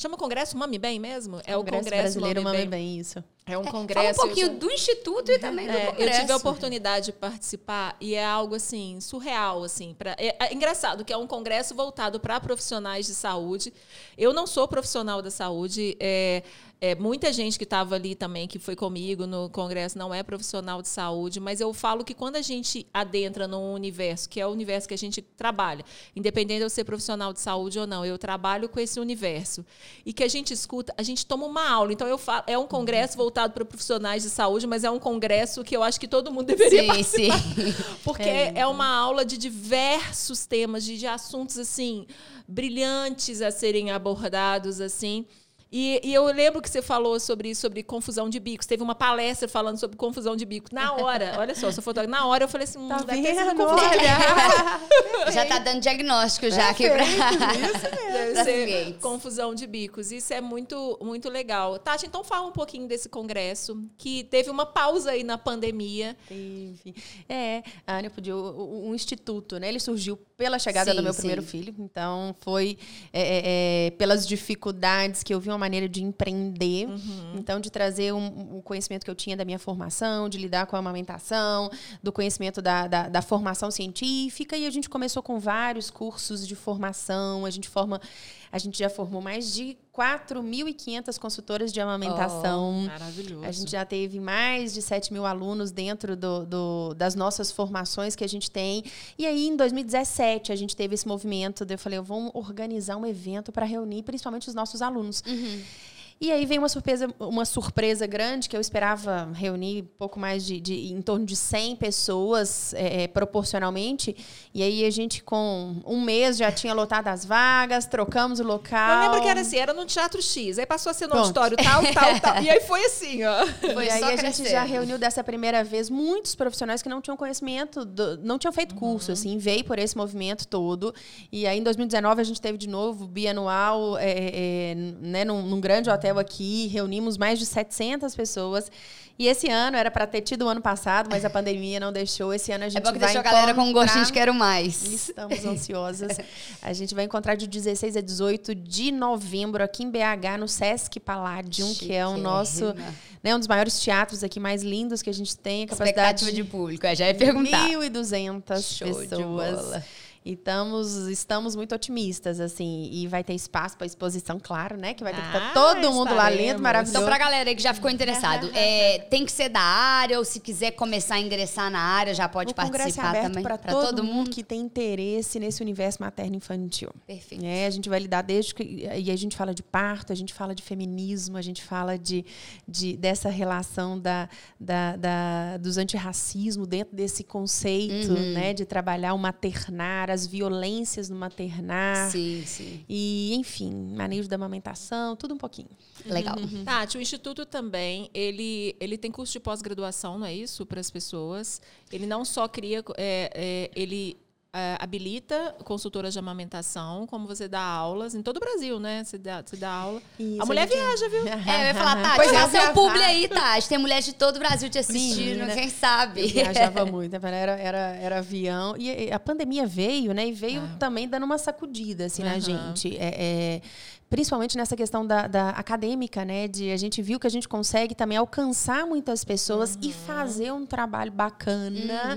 Chama Congresso Mame Bem mesmo? É o Congresso Brasileiro Mame, Bem. Bem, isso. É um congresso. Fala um pouquinho do Instituto e também do é, Congresso. Eu tive a oportunidade de participar e é algo assim surreal assim. Pra, é, é engraçado que é um congresso voltado para profissionais de saúde. Eu não sou profissional da saúde. É, é, muita gente que estava ali também, que foi comigo no congresso, não é profissional de saúde, mas eu falo que quando a gente adentra num universo, que é o universo que a gente trabalha, independente de eu ser profissional de saúde ou não, eu trabalho com esse universo. E que a gente escuta, a gente toma uma aula. Então, eu falo, é um congresso voltado para profissionais de saúde, mas é um congresso que eu acho que todo mundo deveria sim, participar. Sim. Porque é. é uma aula de diversos temas, de, de assuntos assim brilhantes a serem abordados assim. E, e, eu lembro que você falou sobre sobre confusão de bicos. Teve uma palestra falando sobre confusão de bicos. Na hora, olha só, sou fotógrafa. Na hora eu falei assim, hum, Tá deve ter sido confusão. Já tá dando diagnóstico já aqui pra, Deve pras ser confusão de bicos. Isso é muito, muito legal. Tati, então fala um pouquinho desse congresso, que teve uma pausa aí na pandemia. Teve. É, a Ania podia, um instituto, né? Ele surgiu pela chegada Sim, do meu sim. primeiro filho. Então, foi é, é, é, pelas dificuldades que eu vi uma maneira de empreender. Então, de trazer um, um conhecimento que eu tinha da minha formação, de lidar com a amamentação, do conhecimento da, da, da formação científica. E a gente começou com vários cursos de formação. A gente forma. A gente já formou mais de 4.500 consultoras de amamentação. Maravilhoso. A gente já teve mais de 7 mil alunos dentro do, do- das nossas formações que a gente tem. E aí, em 2017, a gente teve esse movimento. de Eu falei, vamos organizar um evento para reunir principalmente os nossos alunos. E aí veio uma surpresa, uma surpresa grande, que eu esperava reunir pouco mais de, de- em torno de 100 pessoas é, é, proporcionalmente. E aí a gente, com um mês, já tinha lotado as vagas, trocamos o local. Eu lembro que era assim, era no Teatro X, aí passou a ser no Pronto. auditório tal, tal, tal. E aí foi assim, ó. Foi e aí só a gente já reuniu dessa primeira vez muitos profissionais que não tinham conhecimento, do- não tinham feito curso, assim, veio por esse movimento todo. E aí em 2019 a gente teve de novo o bianual, é, é, né, num, num grande hotel aqui, reunimos mais de 700 pessoas. E esse ano era para ter tido o ano passado, mas a pandemia não deixou. Esse ano a gente É bom que vai deixou a galera com um encontrar- gostinho de quero mais. Estamos ansiosas. A gente vai encontrar de 16 a 18 de novembro aqui em BH, no Sesc Palladium, que é o nosso, né, um dos maiores teatros aqui mais lindos que a gente tem. A capacidade Expectativa de público, eu já ia perguntar. 1.200 Show de pessoas. bola. E estamos, estamos muito otimistas, assim. E vai ter espaço para exposição, claro, né? Que vai ter que estar Ah, todo mundo lá lindo, maravilhoso. Então, pra galera aí que já ficou interessado, é, tem que ser da área, ou se quiser começar a ingressar na área, já pode o é participar aberto também. para Pra todo, mundo que tem interesse nesse universo materno-infantil. Perfeito. É, a gente vai lidar desde que. E a gente fala de parto, a gente fala de feminismo, a gente fala de, de, dessa relação da, da, da- dos antirracismo dentro desse conceito, Uhum. né? De trabalhar o maternar, as violências no maternar. Sim, sim. E, enfim, manejo da amamentação, tudo um pouquinho. Legal. Tati, o Instituto também, ele, ele tem curso de pós-graduação, não é isso? Para as pessoas. Ele não só cria, é, é, ele é, habilita consultoras de amamentação, como você dá aulas em todo o Brasil, né? Você dá, você dá aula. Isso, a mulher gente- viaja, viu? É, eu ia falar, Tati, Pois é, faz seu viajar. publi aí, Tati. Tem mulheres de todo o Brasil te assistindo, Menina, quem sabe? Eu viajava muito, né? era, era, era avião. E a pandemia veio, né? E veio também dando uma sacudida assim, na Aham. gente. É, é, principalmente nessa questão da, da acadêmica, né? De a gente viu que a gente consegue também alcançar muitas pessoas e fazer um trabalho bacana.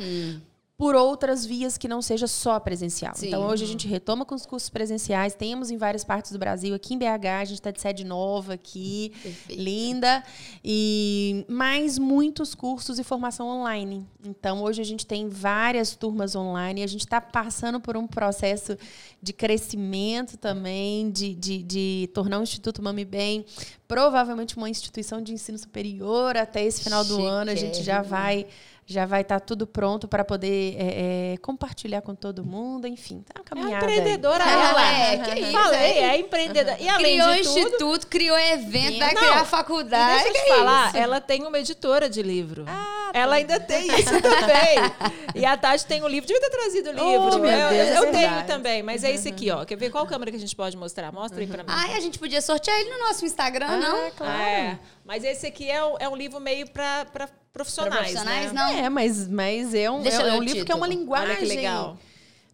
Por outras vias que não seja só presencial. Sim. Então, hoje a gente retoma com os cursos presenciais. Temos em várias partes do Brasil. Aqui em BH, a gente está de sede nova aqui Perfeito. linda e mais muitos cursos e formação online. Então hoje a gente tem várias turmas online. A gente está passando por um processo de crescimento também, de, de, de tornar o Instituto Mami Bem provavelmente uma instituição de ensino superior até esse final do ano. A gente já vai já vai estar tudo pronto para poder é, é, compartilhar com todo mundo. Enfim, tá uma É uma caminhada. aí. empreendedora Ela ela. é, que isso, Falei, é empreendedora. E além Criou de tudo, instituto, criou evento, vai criar E faculdade. deixa eu te que é falar, isso? ela tem uma editora de livro. ela ainda tem isso também. E a Tati tem um livro. Devia ter trazido o livro. Oh, meu eu Deus, é eu tenho verdade. também, mas é esse aqui, ó. Quer ver qual câmera que a gente pode mostrar? Mostra aí pra mim. Ai, a gente podia sortear ele no nosso Instagram, Ah, não? claro. É, mas esse aqui é, um- é um livro meio para profissionais, Pra profissionais, né? não. É, mas, mas é um, Deixa é, eu ler é o um livro que é uma título. linguagem Olha que legal.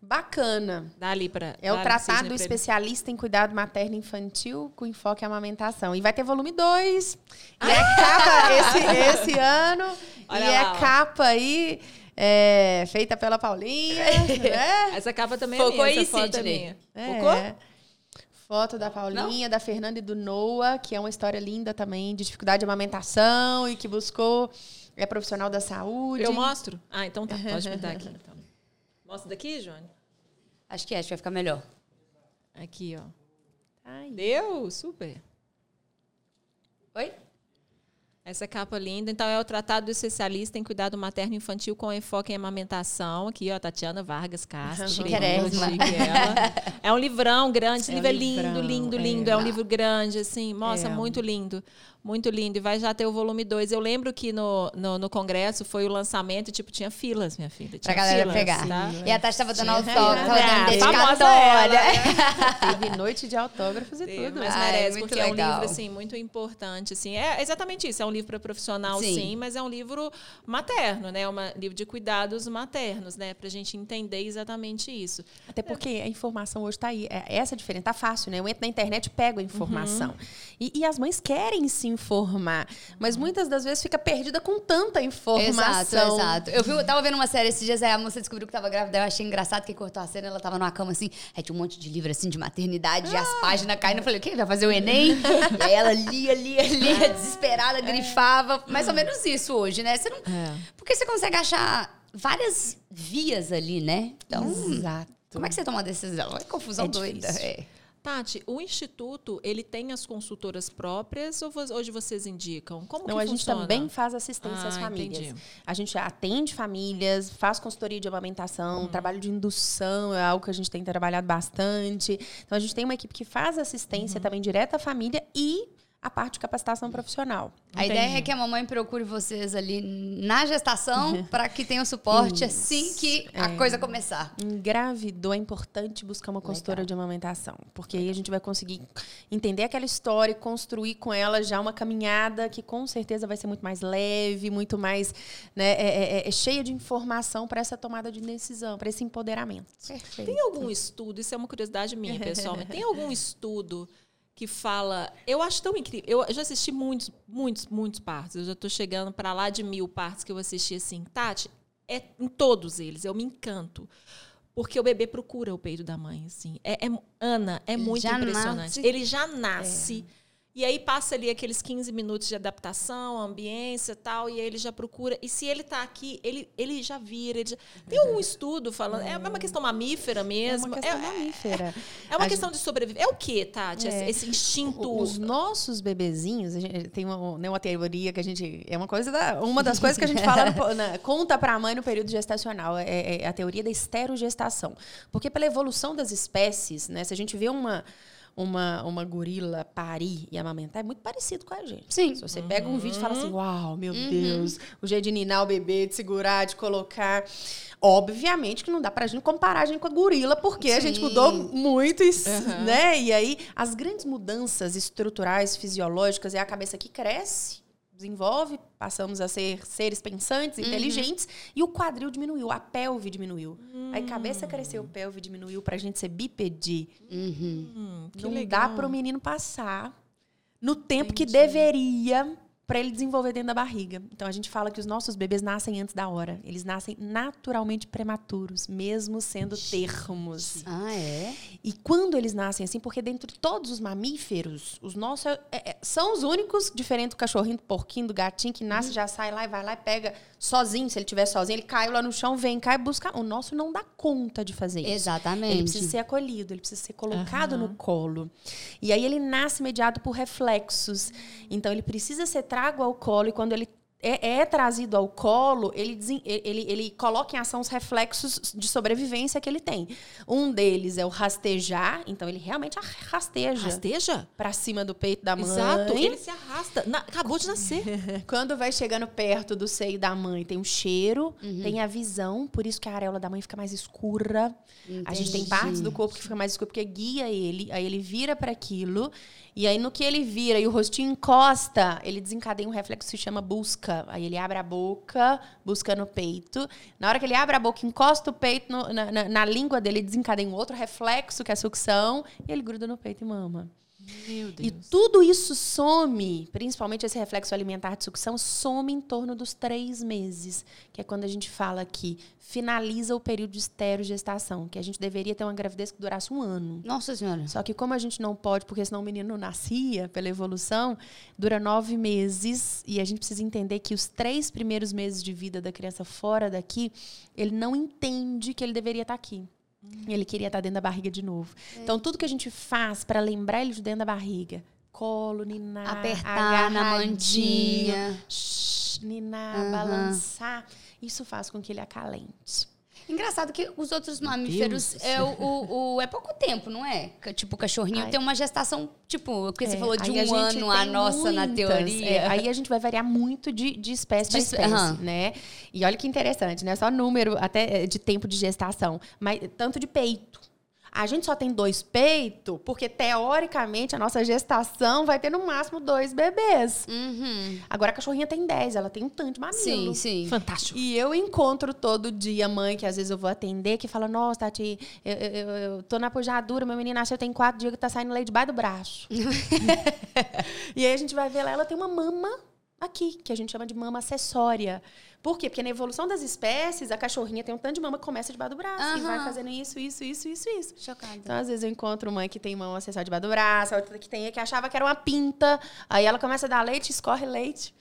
bacana. Dá ali para É o Tratado do Especialista em Cuidado Materno e Infantil com enfoque em amamentação. E vai ter volume 2. E é capa esse, esse ano. Olha e é lá, ó. capa aí é, feita pela Paulinha. né? Essa capa também Focou é minha, aí, foto é Sidney? É. Focou? Foto da Paulinha, da Fernanda e do Noah, que é uma história linda também, de dificuldade de amamentação e que buscou, é profissional da saúde. Eu mostro? Ah, então tá. Pode me dar aqui. Então. Mostra daqui, Johnny? Acho que é, acho que vai ficar melhor. Aqui, ó. Ai, Deu? Super. Oi? Essa capa linda. Então, é o Tratado do Especialista em Cuidado Materno Infantil com enfoque em amamentação. Aqui, ó, Tatiana Vargas Castro. Chiquérrima. É um livrão grande. Esse é livro é lindo, lindo, lindo, lindo. É, é um livro grande, assim. Nossa, é. muito lindo. Muito lindo. E vai já ter o volume 2. Eu lembro que no, no, no, congresso foi o lançamento e, tipo, tinha filas, minha filha. Tinha pra galera filas, pegar. Tá? E a Tati tava dando autógrafo, tava dando dedicatória. Teve noite de autógrafos e Teve, tudo. Mas Ai, merece, porque legal. é um livro, assim, muito importante, assim. É exatamente isso. É um livro para profissional, sim. sim. mas é um livro materno, né? É um livro de cuidados maternos, né? Pra gente entender exatamente isso. Até porque a informação hoje tá aí. É essa diferença. Tá fácil, né? Eu entro na internet e pego a informação. Uhum. E, e, as mães querem se informar, mas muitas das vezes fica perdida com tanta informação. Exato, exato. Eu, vi, eu tava vendo uma série esses dias, aí a moça descobriu que tava grávida, eu achei engraçado que cortou a cena, ela tava numa cama assim, aí tinha um monte de livro assim de maternidade, ah. e as páginas caindo. Eu falei, o quê? Vai fazer o Enem? e aí ela lia, lia, lia, desesperada, grifava. Mais ou menos isso hoje, né? Você não, é. Porque você consegue achar várias vias ali, né? Então, Exato. como é que você toma a decisão? É confusão é doida. É. Tati, o instituto ele tem as consultoras próprias ou hoje vocês indicam? Como Não, a gente também faz assistência ah, às famílias. Entendi. A gente atende famílias, faz consultoria de amamentação, uhum. trabalho de indução é algo que a gente tem trabalhado bastante. Então a gente tem uma equipe que faz assistência uhum. também direta à família e a parte de capacitação profissional. A Entendi. ideia é que a mamãe procure vocês ali na gestação para que tenha o suporte Isso. assim que é. a coisa começar. Engravidou é importante buscar uma consultora Legal. de amamentação, porque aí a gente vai conseguir entender aquela história e construir com ela já uma caminhada que com certeza vai ser muito mais leve, muito mais né, é, é, é, é cheia de informação para essa tomada de decisão, para esse empoderamento. Perfeito. Tem algum estudo? Isso é uma curiosidade minha, pessoal. mas tem algum estudo que fala. Eu acho tão incrível. Eu já assisti muitos, muitos, muitos partos. Eu já estou chegando para lá de mil partos que eu assisti assim. Tati, é em todos eles. Eu me encanto. Porque o bebê procura o peito da mãe, assim. É, é Ana, é muito já impressionante. Nasce. Ele já nasce. É e aí passa ali aqueles 15 minutos de adaptação, ambiência tal, e aí ele já procura. E se ele está aqui, ele, ele já vira. Ele já... Tem um estudo falando. É uma questão mamífera mesmo. É uma questão é, mamífera. É, é uma a questão gente... de sobreviver. É o que, Tati? É. Esse instinto. Os nossos bebezinhos, tem uma, né, uma teoria que a gente. É uma coisa da, uma das coisas que a gente fala, no, na, conta para a mãe no período gestacional. É, é, é a teoria da esterogestação. Porque pela evolução das espécies, né? Se a gente vê uma uma, uma gorila parir e amamentar é muito parecido com a gente. Sim. Se você uhum. pega um vídeo e fala assim, uau, meu uhum. Deus, o jeito de ninar o bebê, de segurar, de colocar. Obviamente que não dá pra gente comparar a gente com a gorila, porque Sim. a gente mudou muito, uhum. né? E aí, as grandes mudanças estruturais, fisiológicas, é a cabeça que cresce desenvolve, passamos a ser seres pensantes, uhum. inteligentes, e o quadril diminuiu, a pelve diminuiu. Uhum. Aí cabeça cresceu, pelve diminuiu pra gente ser bípede. Uhum. Hum, Não legal. dá para o menino passar no tempo Entendi. que deveria para ele desenvolver dentro da barriga. Então a gente fala que os nossos bebês nascem antes da hora. Eles nascem naturalmente prematuros, mesmo sendo termos. Ah, é? E quando eles nascem assim, porque dentro de todos os mamíferos, os nossos é, é, são os únicos, diferente do cachorrinho, do porquinho, do gatinho, que nasce, uhum. já sai lá e vai lá e pega sozinho. Se ele estiver sozinho, ele caiu lá no chão, vem, cai, busca. O nosso não dá conta de fazer isso. Exatamente. Ele precisa ser acolhido, ele precisa ser colocado uhum. no colo. E aí ele nasce mediado por reflexos. Então ele precisa ser trago ao colo e quando ele é, é, trazido ao colo, ele, ele, ele coloca em ação os reflexos de sobrevivência que ele tem. Um deles é o rastejar, então ele realmente rasteja. Rasteja? Pra cima do peito da mãe. Exato, ele se arrasta. Na, acabou de nascer. Quando vai chegando perto do seio da mãe, tem o cheiro, uhum. tem a visão, por isso que a areola da mãe fica mais escura. Entendi. A gente tem partes do corpo que fica mais escura porque guia ele, aí ele vira para aquilo e aí, no que ele vira e o rostinho encosta, ele desencadeia um reflexo que se chama busca. Aí ele abre a boca, busca no peito. Na hora que ele abre a boca, encosta o peito no, na, na, na, língua dele, desencadeia um outro reflexo, que é a sucção, e ele gruda no peito e mama. E tudo isso some, principalmente esse reflexo alimentar de sucção, some em torno dos três meses, que é quando a gente fala que finaliza o período de esterogestação, que a gente deveria ter uma gravidez que durasse um ano. Nossa Senhora. Só que como a gente não pode, porque senão o menino não nascia pela evolução, dura nove meses e a gente precisa entender que os três primeiros meses de vida da criança fora daqui, ele não entende que ele deveria estar aqui. Ele queria estar dentro da barriga de novo. É. Então, tudo que a gente faz para lembrar ele de dentro da barriga, colo, ninar, Apertar na mantinha. shh, ninar, Aham. balançar. Isso faz com que ele acalente. Engraçado que os outros mamíferos é, o, o- é pouco tempo, não é? Que, Tipo, o cachorrinho Ai. tem uma gestação, tipo, porque você É, falou de a um gente ano, a nossa na muitas, teoria. é, aí a gente vai variar muito de, de espécie De espe- espécie, aham. né? E olha que interessante, né? Só número até é, de tempo de gestação, mas tanto de peito. A gente só tem dois peitos porque, teoricamente, a nossa gestação vai ter no máximo dois bebês. Uhum. Agora a cachorrinha tem dez, ela tem um tanto de Sim, mamilo. sim. Fantástico. E eu encontro todo dia mãe que às vezes eu vou atender que fala: Nossa, Tati, eu, eu, eu- eu tô na pujadura, meu menino nasceu tem quatro dias que tá saindo leite debaixo do braço. e aí a gente vai ver lá, ela tem uma mama aqui, que a gente chama de mama acessória. Por quê? Porque na evolução das espécies, a cachorrinha tem um tanto de mama que começa debaixo do braço e vai fazendo isso, isso, isso, isso, isso. Chocada. Então, às vezes, eu encontro mãe que tem mão acessória debaixo do braço, outra que tem que achava que era uma pinta. Aí ela começa a dar leite, escorre leite.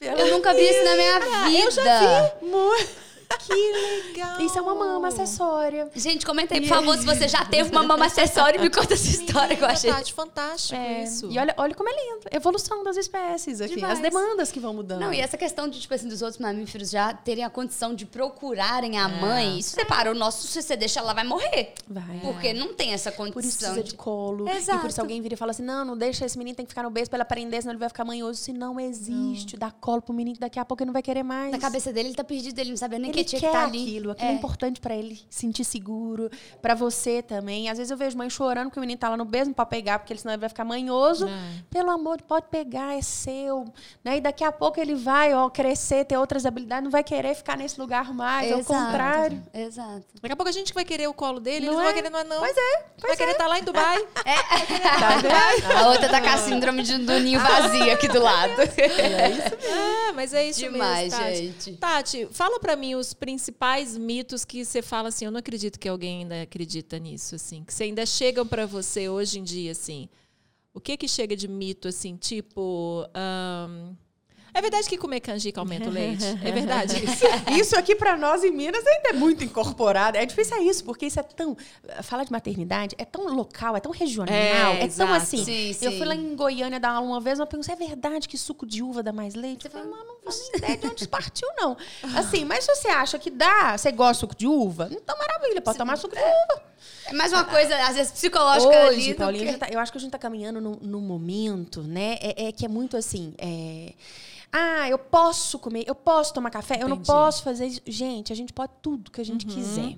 Eu nunca vi isso na minha vida. Eu já vi. Muito. Que legal. Isso é uma mama acessória. Gente, comenta aí, por favor, se você já teve uma mama acessória e me conta essa história que eu achei. Tati, fantástico É, isso. E olha, olha como é lindo. Evolução das espécies aqui. Demais. As demandas que vão mudando. Não, e essa questão de, tipo assim, dos outros mamíferos já terem a condição de procurarem É. a mãe, isso separa o nosso, se você deixa, ela vai morrer. Vai. Porque não tem essa Por isso condição. precisa de colo. Exato. E por isso alguém vira e fala assim: não, não deixa esse menino tem que ficar no berço pra ele aprender, senão ele vai ficar manhoso. Se não existe, dá colo pro menino que daqui a pouco ele não vai querer mais. Na cabeça dele, ele tá perdido, ele não sabe nem ele que tinha quer que tá ali. aquilo, aquilo é, É. importante pra ele sentir seguro, pra você também. Às vezes eu vejo mãe chorando que o menino tá lá no não pode pegar, porque ele, senão ele vai ficar manhoso. É. Pelo amor, pode pegar, é seu. Né? E daqui a pouco ele vai ó, crescer, ter outras habilidades, não vai querer ficar nesse lugar mais, ao Exato, contrário. Exato. Daqui a pouco a gente vai querer o colo dele, Não eles não é? vão querer, não é não. Pois é, vai querer estar lá em Dubai. Tá vendo? A outra tá com a síndrome de, do ninho vazio aqui do lado. É, mas é isso Demais, mesmo, Tati. gente. Tati, fala pra mim os principais mitos que você fala assim, eu não acredito que alguém ainda acredita nisso, assim, que você ainda chegam pra você hoje em dia, assim. O que que chega de mito, assim, tipo... É verdade que comer canjica aumenta o leite? É verdade isso? Isso aqui pra nós em Minas ainda é muito incorporado. É difícil é isso, porque isso é tão. Falar de maternidade é tão local, é tão regional, É, é, tão assim. Sim, Eu sim. fui lá em Goiânia dar aula uma vez, uma pergunta: é verdade que suco de uva dá mais leite? Eu falei, mas não faço ideia de onde partiu, não. Assim, mas se você acha que dá, você gosta de suco de uva, então maravilha, pode tomar suco de uva. É mais uma coisa, às vezes, psicológica ali. Hoje, do Paulinha, que- tá- eu acho que a gente está caminhando num, num momento, né? É, é que é muito assim. é, ah, eu posso comer, eu posso tomar café, eu não Entendi. posso fazer isso. Gente, a gente pode tudo que a gente quiser.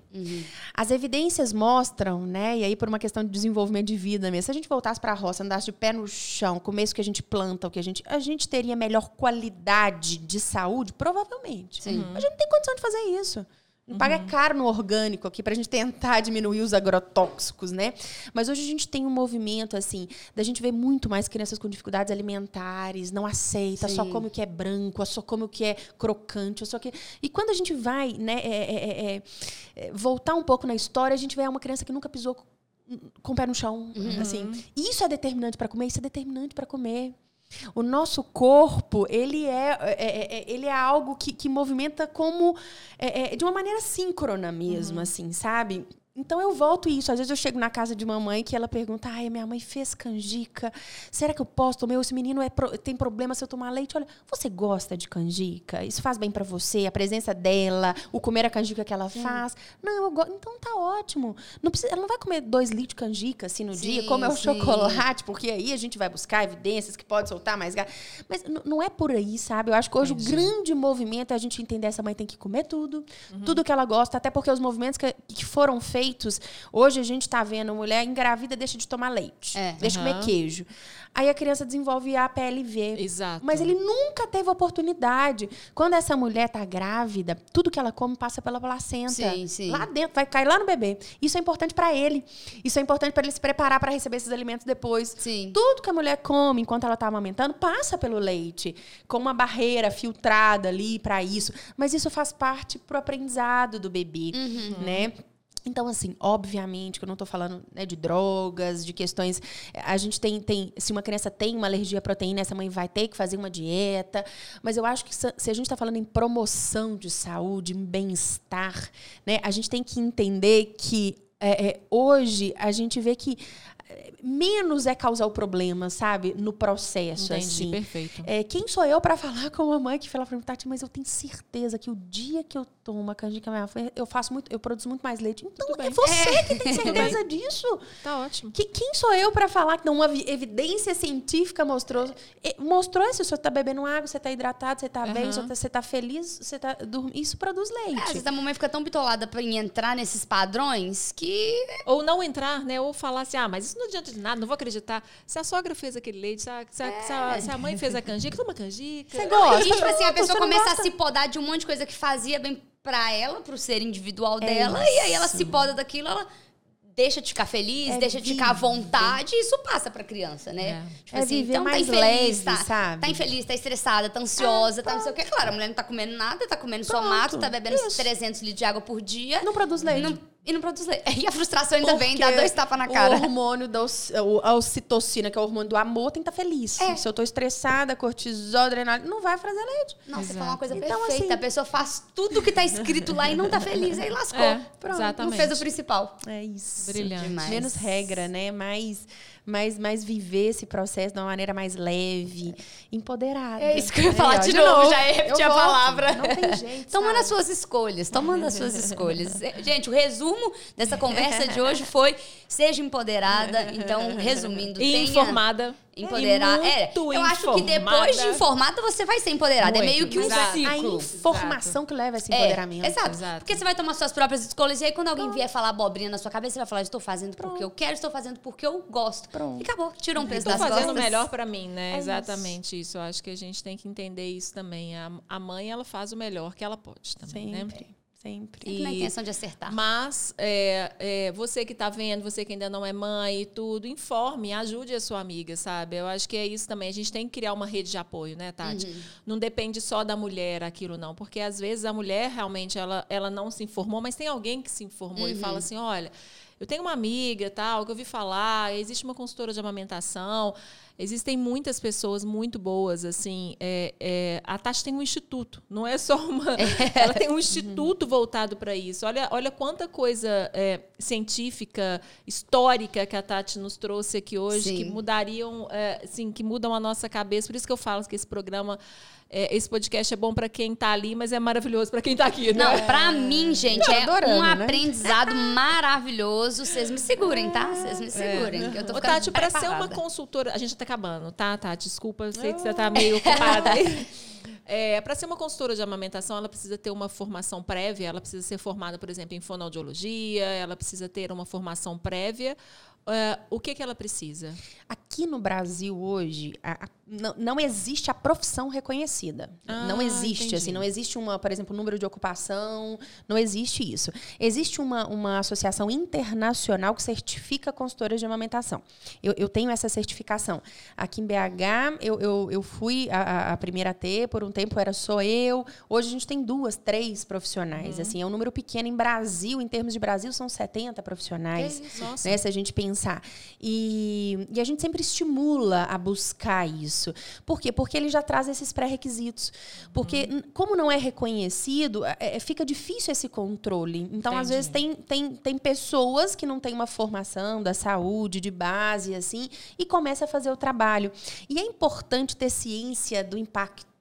As evidências mostram, né? E aí, por uma questão de desenvolvimento de vida mesmo, se a gente voltasse para a roça, andasse de pé no chão, comesse o que a gente planta, o que a gente. A gente teria melhor qualidade de saúde? Provavelmente. Sim. A gente não tem condição de fazer isso. Não paga caro no orgânico aqui pra gente tentar diminuir os agrotóxicos, né? Mas hoje a gente tem um movimento, assim, da gente ver muito mais crianças com dificuldades alimentares, não aceita, só Sim. come o que é branco, só come o que é crocante, só que. E quando a gente vai, né, é, é, é, é, é, voltar um pouco na história, a gente vê uma criança que nunca pisou com, o pé no chão, assim. Isso é determinante para comer, isso é determinante para comer. O nosso corpo, ele é, é- é- é- ele é algo que, que movimenta como é, é, de uma maneira síncrona mesmo, assim, sabe? Então eu volto isso. Às vezes eu chego na casa de mamãe que ela pergunta: ai, minha mãe fez canjica. Será que eu posso tomar? Esse menino é pro- tem problema se eu tomar leite? Olha, você gosta de canjica? Isso faz bem pra você? A presença dela, o comer a canjica que ela faz? Não, eu gosto. Então tá ótimo. Não precisa, ela não vai comer dois litros de canjica assim no Sim, dia, como é o sim. chocolate, porque aí a gente vai buscar evidências que pode soltar mais gás. Mas não é por aí, sabe? Eu acho que hoje o grande movimento é a gente entender essa mãe tem que comer tudo, tudo que ela gosta, até porque os movimentos que, que foram feitos, hoje a gente está vendo mulher engravida deixa de tomar leite, É. deixa de Aham. comer queijo. Aí a criança desenvolve a PLV. Exato. Mas ele nunca teve oportunidade. Quando essa mulher tá grávida, tudo que ela come passa pela placenta. Sim, sim. Lá dentro, vai cair lá no bebê. Isso é importante para ele. Isso é importante para ele se preparar para receber esses alimentos depois. Sim. Tudo que a mulher come enquanto ela está amamentando passa pelo leite, com uma barreira filtrada ali para isso. Mas isso faz parte pro aprendizado do bebê, né? Então, assim, obviamente que eu não estou falando né, de drogas, de questões. A gente tem, tem. Se uma criança tem uma alergia à proteína, essa mãe vai ter que fazer uma dieta. Mas eu acho que se se a gente está falando em promoção de saúde, em bem-estar, né, a gente tem que entender que é, é, hoje a gente vê que menos é causar o problema, sabe? No processo, Entendi, assim. perfeito. É, quem sou eu para falar com uma mãe que fala pra mim, Tati, mas eu tenho certeza que o dia que eu tomo uma canjica eu faço muito, eu produzo muito mais leite. Então é bem. você que tem certeza disso. Tá ótimo. Que, quem sou eu para falar que não uma vi- evidência científica mostrou mostrou se você tá bebendo água, você tá hidratado, você tá bem, Aham. você tá, você tá feliz, você tá dormindo, isso produz É, às leite. vezes a mamãe fica tão bitolada pra em entrar nesses padrões que Ou não entrar, né? Ou falar assim, ah, mas isso não adianta de nada, não vou acreditar. Se a sogra fez aquele leite, se a, se a- se a- se a mãe fez a canjica, toma canjica. Você gosta? E, tipo assim, a pessoa começa a se podar de um monte de coisa que fazia bem pra ela, pro ser individual É dela, e aí ela se poda daquilo, ela deixa de ficar feliz, É deixa de ficar à vontade, e isso passa pra criança, né? É. Tipo É assim, viver então mais tá infeliz, leve, tá, sabe? tá infeliz, tá estressada, tá ansiosa, tá não sei o que. Claro, a mulher não tá comendo nada, tá comendo só mato, tá bebendo isso. 300 litros de água por dia. Não produz leite. Não- e não produz leite. E a frustração ainda vem, dá Porque dois tapas na cara. O hormônio da ocitocina, que é o hormônio do amor, tem que estar feliz. É. Se eu tô estressada, cortisol, adrenalina, não vai fazer leite. Nossa, você falou uma coisa Então, perfeita. assim- a pessoa faz tudo que tá escrito lá e não tá feliz. Aí lascou. É, Pronto, exatamente. Não fez o principal. É isso. Brilhante. Demais. Menos regra, né? Mais, mais, mais viver esse processo de uma maneira mais leve, empoderada. É isso que eu ia falar ó, de novo, já ia repetir eu a volto. palavra. Não tem jeito. Tomando sabe? as suas escolhas, tomando as suas escolhas. É, Gente, o resumo dessa conversa de hoje foi seja empoderada. Então, resumindo, E tenha informada. Empoderar. E É, eu acho que depois de informada. informada você vai ser empoderada. é Muito, meio que um exato. A ciclo. informação que leva a esse É, empoderamento. exato. Exato. Porque você vai tomar suas próprias escolhas e aí quando alguém vier falar abobrinha na sua cabeça, você vai falar, estou fazendo porque eu quero, estou fazendo porque eu gosto. Pronto. E acabou. Tirou um peso Estou das fazendo o costas. melhor pra mim, né? É Exatamente isso. Eu acho que a gente tem que entender isso também. A, a mãe, ela faz o melhor que ela pode também, né? Sempre, sempre. Sempre na E- intenção de acertar. Mas é, é, você que está vendo, você que ainda não é mãe e tudo, informe, ajude a sua amiga, sabe? Eu acho que é isso também. A gente tem que criar uma rede de apoio, né, Tati? Uhum. Não depende só da mulher aquilo, não. Porque às vezes a mulher realmente ela, ela não se informou, mas tem alguém que se informou e Uhum. fala assim: olha. Eu tenho uma amiga, tal, que eu ouvi falar, existe uma consultora de amamentação, existem muitas pessoas muito boas, assim. é, é, a Tati tem um instituto, não é só uma. Ela tem um instituto voltado para isso. Olha, olha quanta coisa é, científica, histórica que a Tati nos trouxe aqui hoje, Sim. que mudariam, é, assim, que mudam a nossa cabeça. Por isso que eu falo que esse programa. é, esse podcast é bom para quem está ali, mas é maravilhoso para quem está aqui, né? Não, pra mim, gente, é adorando, um né? aprendizado maravilhoso. Vocês me segurem, tá? Vocês me segurem. Que eu tô Ô, ficando Tati, para ser uma consultora. A gente já tá acabando, tá, Tati? Desculpa, eu sei que você tá meio ocupada. É, para ser uma consultora de amamentação, ela precisa ter uma formação prévia, ela precisa ser formada, por exemplo, em fonoaudiologia, ela precisa ter uma formação prévia. É, o que, que ela precisa? Aqui no Brasil hoje, a- a- não, não existe a profissão reconhecida. Ah, não existe, entendi. assim, não existe uma, por exemplo, número de ocupação, não existe isso. Existe uma, uma associação internacional que certifica consultoras de amamentação. Eu, eu tenho essa certificação. Aqui em BH, eu, eu, eu fui a, a- primeira a ter, por um tempo era só eu. Hoje a gente tem duas, três profissionais. Assim, é um número pequeno. Em Brasil, em termos de Brasil, são 70 profissionais Nossa. né, se a gente pensar. E, e a gente sempre estimula a buscar isso. Por quê? Porque ele já traz esses pré-requisitos. Porque, n- como não é reconhecido, é- é- fica difícil esse controle. Então, às Entendi. vezes, tem, tem, tem pessoas que não têm uma formação da saúde, de base, assim, e começa a fazer o trabalho. E é importante ter ciência do impacto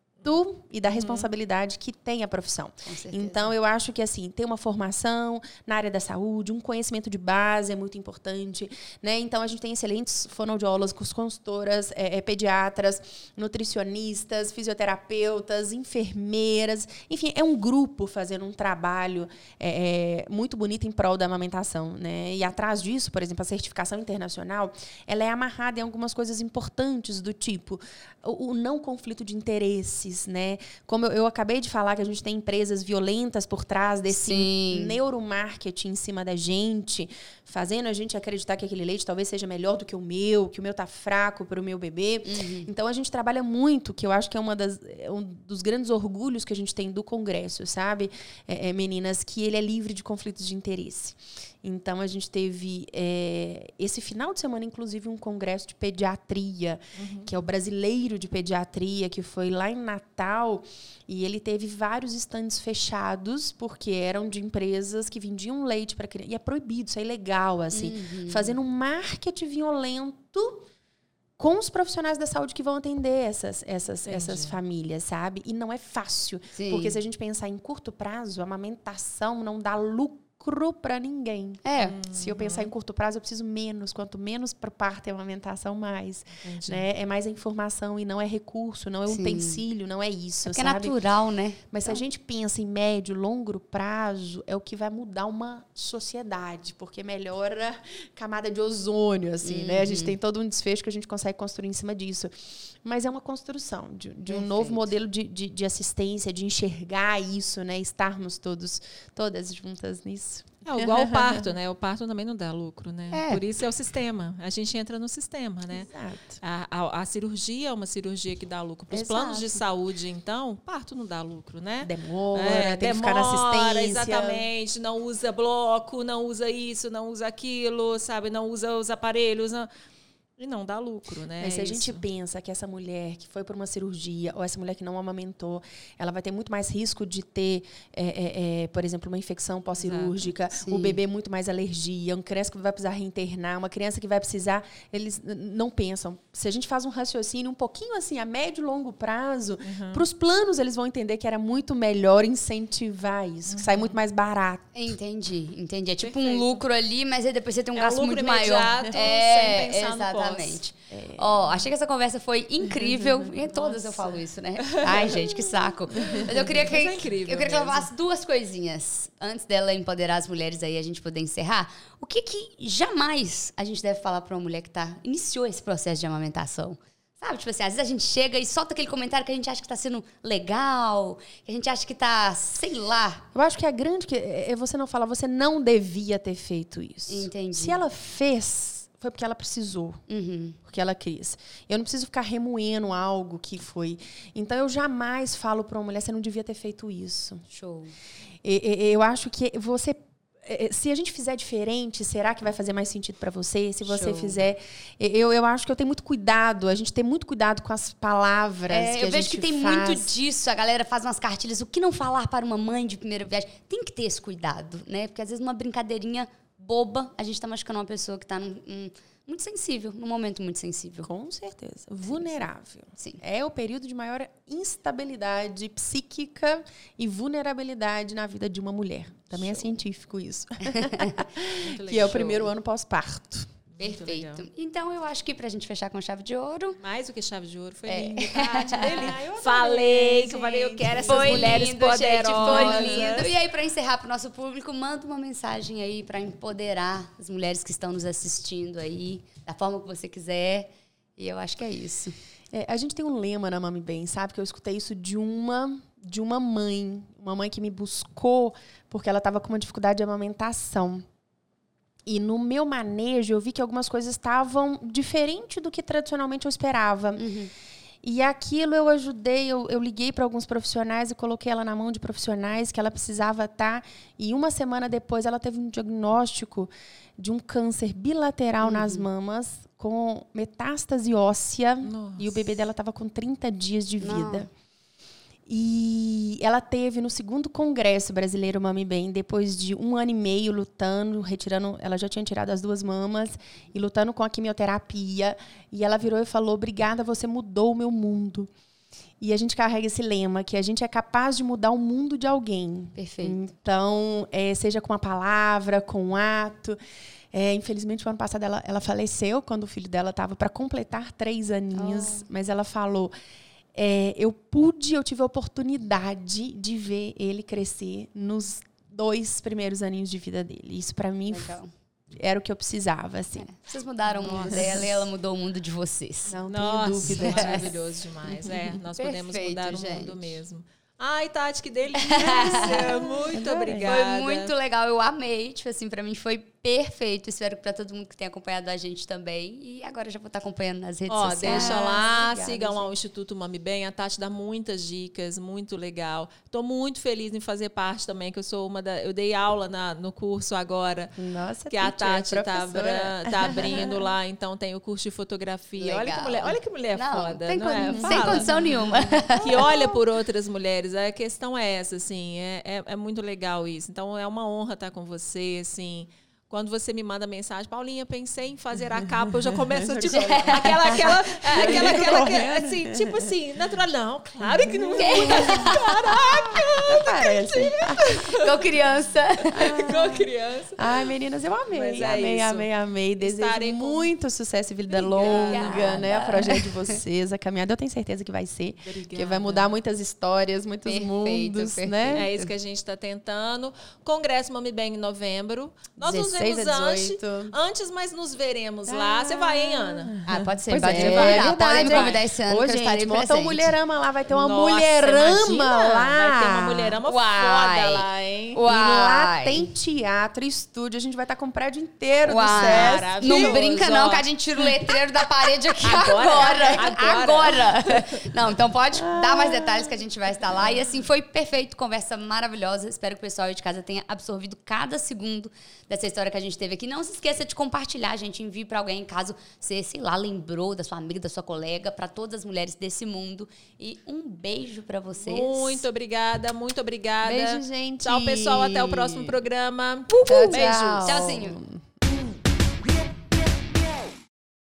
e da responsabilidade que tem a profissão. Então, eu acho que assim, ter uma formação na área da saúde, um conhecimento de base é muito importante. Né? Então, a gente tem excelentes fonoaudiólogos, consultoras, é, é, pediatras, nutricionistas, fisioterapeutas, enfermeiras. Enfim, é um grupo fazendo um trabalho é, é, muito bonito em prol da amamentação. Né? E atrás disso, por exemplo, a certificação internacional, ela é amarrada em algumas coisas importantes do tipo o, o não conflito de interesses, né? Como eu, eu acabei de falar que a gente tem empresas violentas por trás desse Sim. neuromarketing em cima da gente, fazendo a gente acreditar que aquele leite talvez seja melhor do que o meu, que o meu tá fraco para o meu bebê. Então a gente trabalha muito, que eu acho que é uma das, é um dos grandes orgulhos que a gente tem do Congresso, sabe, É, é, meninas, que ele é livre de conflitos de interesse. Então a gente teve é, esse final de semana, inclusive, um congresso de pediatria, que é o brasileiro de pediatria, que foi lá em Natal Natal e ele teve vários estandes fechados porque eram de empresas que vendiam leite para criança. E é proibido, isso é ilegal, assim. Uhum. Fazendo um marketing violento com os profissionais da saúde que vão atender essas, essas, essas famílias, sabe? E não é fácil. Sim. Porque se a gente pensar em curto prazo, a amamentação não dá lucro lucro para ninguém. É. Se eu pensar em curto prazo, eu preciso menos. Quanto menos para parto e amamentação, mais. Né? É mais a informação e não é recurso, não é Sim. utensílio, não é isso. É, é natural, né? Mas então. se a gente pensa em médio, longo prazo, é o que vai mudar uma sociedade, porque melhora a camada de ozônio, assim, uhum. né? A gente uhum. tem todo um desfecho que a gente consegue construir em cima disso. Mas é uma construção de, de um novo modelo de, de, de, assistência, de enxergar isso, né? Estarmos todos, todas juntas nisso. É igual o parto, né? O parto também não dá lucro, né? É. Por isso é o sistema. A gente entra no sistema, né? Exato. A, a, a cirurgia é uma cirurgia que dá lucro. Para os planos de saúde, então, parto não dá lucro, né? Demora, é, tem demora, que ficar na assistência. Exatamente. Não usa bloco, não usa isso, não usa aquilo, sabe? Não usa os aparelhos. Não e não dá lucro, né? Mas se a gente pensa que essa mulher que foi por uma cirurgia, ou essa mulher que não amamentou, ela vai ter muito mais risco de ter, é, é, é, por exemplo, uma infecção pós-cirúrgica, o bebê muito mais alergia, uma criança que vai precisar reinternar, uma criança que vai precisar. Eles não pensam. Se a gente faz um raciocínio um pouquinho assim, a médio e longo prazo, uhum. para os planos eles vão entender que era muito melhor incentivar isso, uhum. que sai muito mais barato. Entendi, entendi. É tipo Perfeito. um lucro ali, mas aí depois você tem um é gasto um muito maior. É, sem pensar exatamente. Exatamente. É. Ó, achei que essa conversa foi incrível. em todas Nossa. eu falo isso, né? Ai, gente, que saco. Mas eu queria que, é incrível eu queria que ela falasse duas coisinhas antes dela empoderar as mulheres aí a gente poder encerrar. O que que jamais a gente deve falar para uma mulher que tá iniciou esse processo de amamentação? Sabe, tipo assim, às vezes a gente chega e solta aquele comentário que a gente acha que tá sendo legal, que a gente acha que tá, sei lá. Eu acho que a grande que é, é você não falar, você não devia ter feito isso. Entendi. Se ela fez, foi porque ela precisou, uhum. porque ela quis. Eu não preciso ficar remoendo algo que foi. Então eu jamais falo para uma mulher você não devia ter feito isso. Show. eu acho que você se a gente fizer diferente, será que vai fazer mais sentido para você? Se você Show. fizer. Eu, eu acho que eu tenho muito cuidado, a gente tem muito cuidado com as palavras. É, eu vejo que tem faz. muito disso. A galera faz umas cartilhas. O que não falar para uma mãe de primeira viagem? Tem que ter esse cuidado, né? Porque às vezes uma brincadeirinha boba, a gente está machucando uma pessoa que está um, muito sensível, num momento muito sensível. Com certeza. Vulnerável. Sim. É o período de maior instabilidade psíquica e vulnerabilidade na vida de uma mulher. Também é Show. é científico isso. que é o primeiro ano pós-parto. Perfeito. Então, eu acho que pra gente fechar com chave de ouro. Mais do que chave de ouro, foi é. lindo, Tati. Ah, falei, que eu falei, eu quero essas foi mulheres lindo, poderosas. Gente, foi lindo. E aí, pra encerrar pro nosso público, manda uma mensagem aí pra empoderar as mulheres que estão nos assistindo aí, da forma que você quiser. E eu acho que é isso. É, a gente tem um lema na Mami Bem, sabe? Que eu escutei isso de uma de uma mãe, uma mãe que me buscou porque ela estava com uma dificuldade de amamentação. E no meu manejo, eu vi que algumas coisas estavam diferente do que tradicionalmente eu esperava. Uhum. E aquilo eu ajudei, eu, eu liguei para alguns profissionais e coloquei ela na mão de profissionais que ela precisava estar. Tá, e uma semana depois ela teve um diagnóstico de um câncer bilateral uhum. nas mamas com metástase óssea. Nossa. E o bebê dela estava com 30 dias de vida. Não. E ela teve no segundo congresso brasileiro Mami Bem, depois de um ano e meio lutando, retirando, ela já tinha tirado as duas mamas e lutando com a quimioterapia. E ela virou e falou: "Obrigada, você mudou o meu mundo". E a gente carrega esse lema que a gente é capaz de mudar o mundo de alguém. Perfeito. Então, é, seja com uma palavra, com um ato. É, infelizmente, o ano passado ela, ela faleceu quando o filho dela estava para completar três aninhos, oh. mas ela falou é, eu pude, eu tive a oportunidade de ver ele crescer nos dois primeiros aninhos de vida dele. Isso para mim Legal. era o que eu precisava, assim. É. Vocês mudaram Nossa. o mundo dela e ela mudou o mundo de vocês. Não Nossa, tenho dúvida. Maravilhoso demais. É, nós Perfeito, podemos mudar o gente. mundo mesmo. Ai, Tati, que delícia! Muito obrigada. Foi muito legal, eu amei. Tipo assim, pra mim foi perfeito. Espero que para todo mundo que tenha acompanhado a gente também. E agora já vou estar acompanhando nas redes Ó, sociais. deixa lá, Obrigada, sigam lá gente. o Instituto Mami Bem. A Tati dá muitas dicas, muito legal. Tô muito feliz em fazer parte também, que eu sou uma da. Eu dei aula na- no curso agora. Nossa, Que a Tati tá, abra- tá abrindo lá, então tem o curso de fotografia. Olha que Legal. mulher, olha que mulher Não, foda, tem não é? sem condição nenhuma. que olha por outras mulheres. A questão é essa, assim, é, é, é muito legal isso. Então é uma honra estar com você, assim. Quando você me manda mensagem, Paulinha, pensei em fazer a capa, eu já começo a tipo, aquela, aquela, é, aquela, aquela, que- assim, tipo assim, natural. Não, claro que não. Parece. Igual criança. Igual criança. Ai, meninas, eu amei. É amei, amei, amei. Desejo muito sucesso e vida longa, né? O projeto de vocês, a caminhada, eu tenho certeza que vai ser. Que vai mudar muitas histórias, muitos Perfeito, mundos, perfeito. né? É isso que a gente está tentando. Congresso Mami Bem em novembro. Nós nos 16 vemos a antes, 18. antes, mas nos veremos lá. Você vai, hein, Ana? Ah, pode ser. Pois pode é, é convidar. verdade, Podem me vai. convidar esse ano Ô, gente, monta presente. um mulherama lá, vai ter uma Nossa, mulherama imagina, lá. Vai ter uma mulherama Uai. foda lá, hein? E lá Uai. tem teatro, estúdio, a gente vai estar com o prédio inteiro do Uai. SESC. Maravilhoso. Não brinca, não, que a gente tira o letreiro da parede aqui Agora? agora. Agora? Não, então pode dar mais detalhes que a gente vai estar lá. E assim, foi perfeito, conversa maravilhosa. Espero que o pessoal aí de casa tenha absorvido cada segundo dessa história que a gente teve aqui. Não se esqueça de compartilhar, gente. Envie para alguém, caso você, sei lá, lembrou da sua amiga, da sua colega, para todas as mulheres desse mundo. E um beijo para vocês. Muito obrigada, muito obrigada. Beijo, gente. Tchau, pessoal. Até o próximo programa. Tchau, Beijo. tchau. Tchauzinho.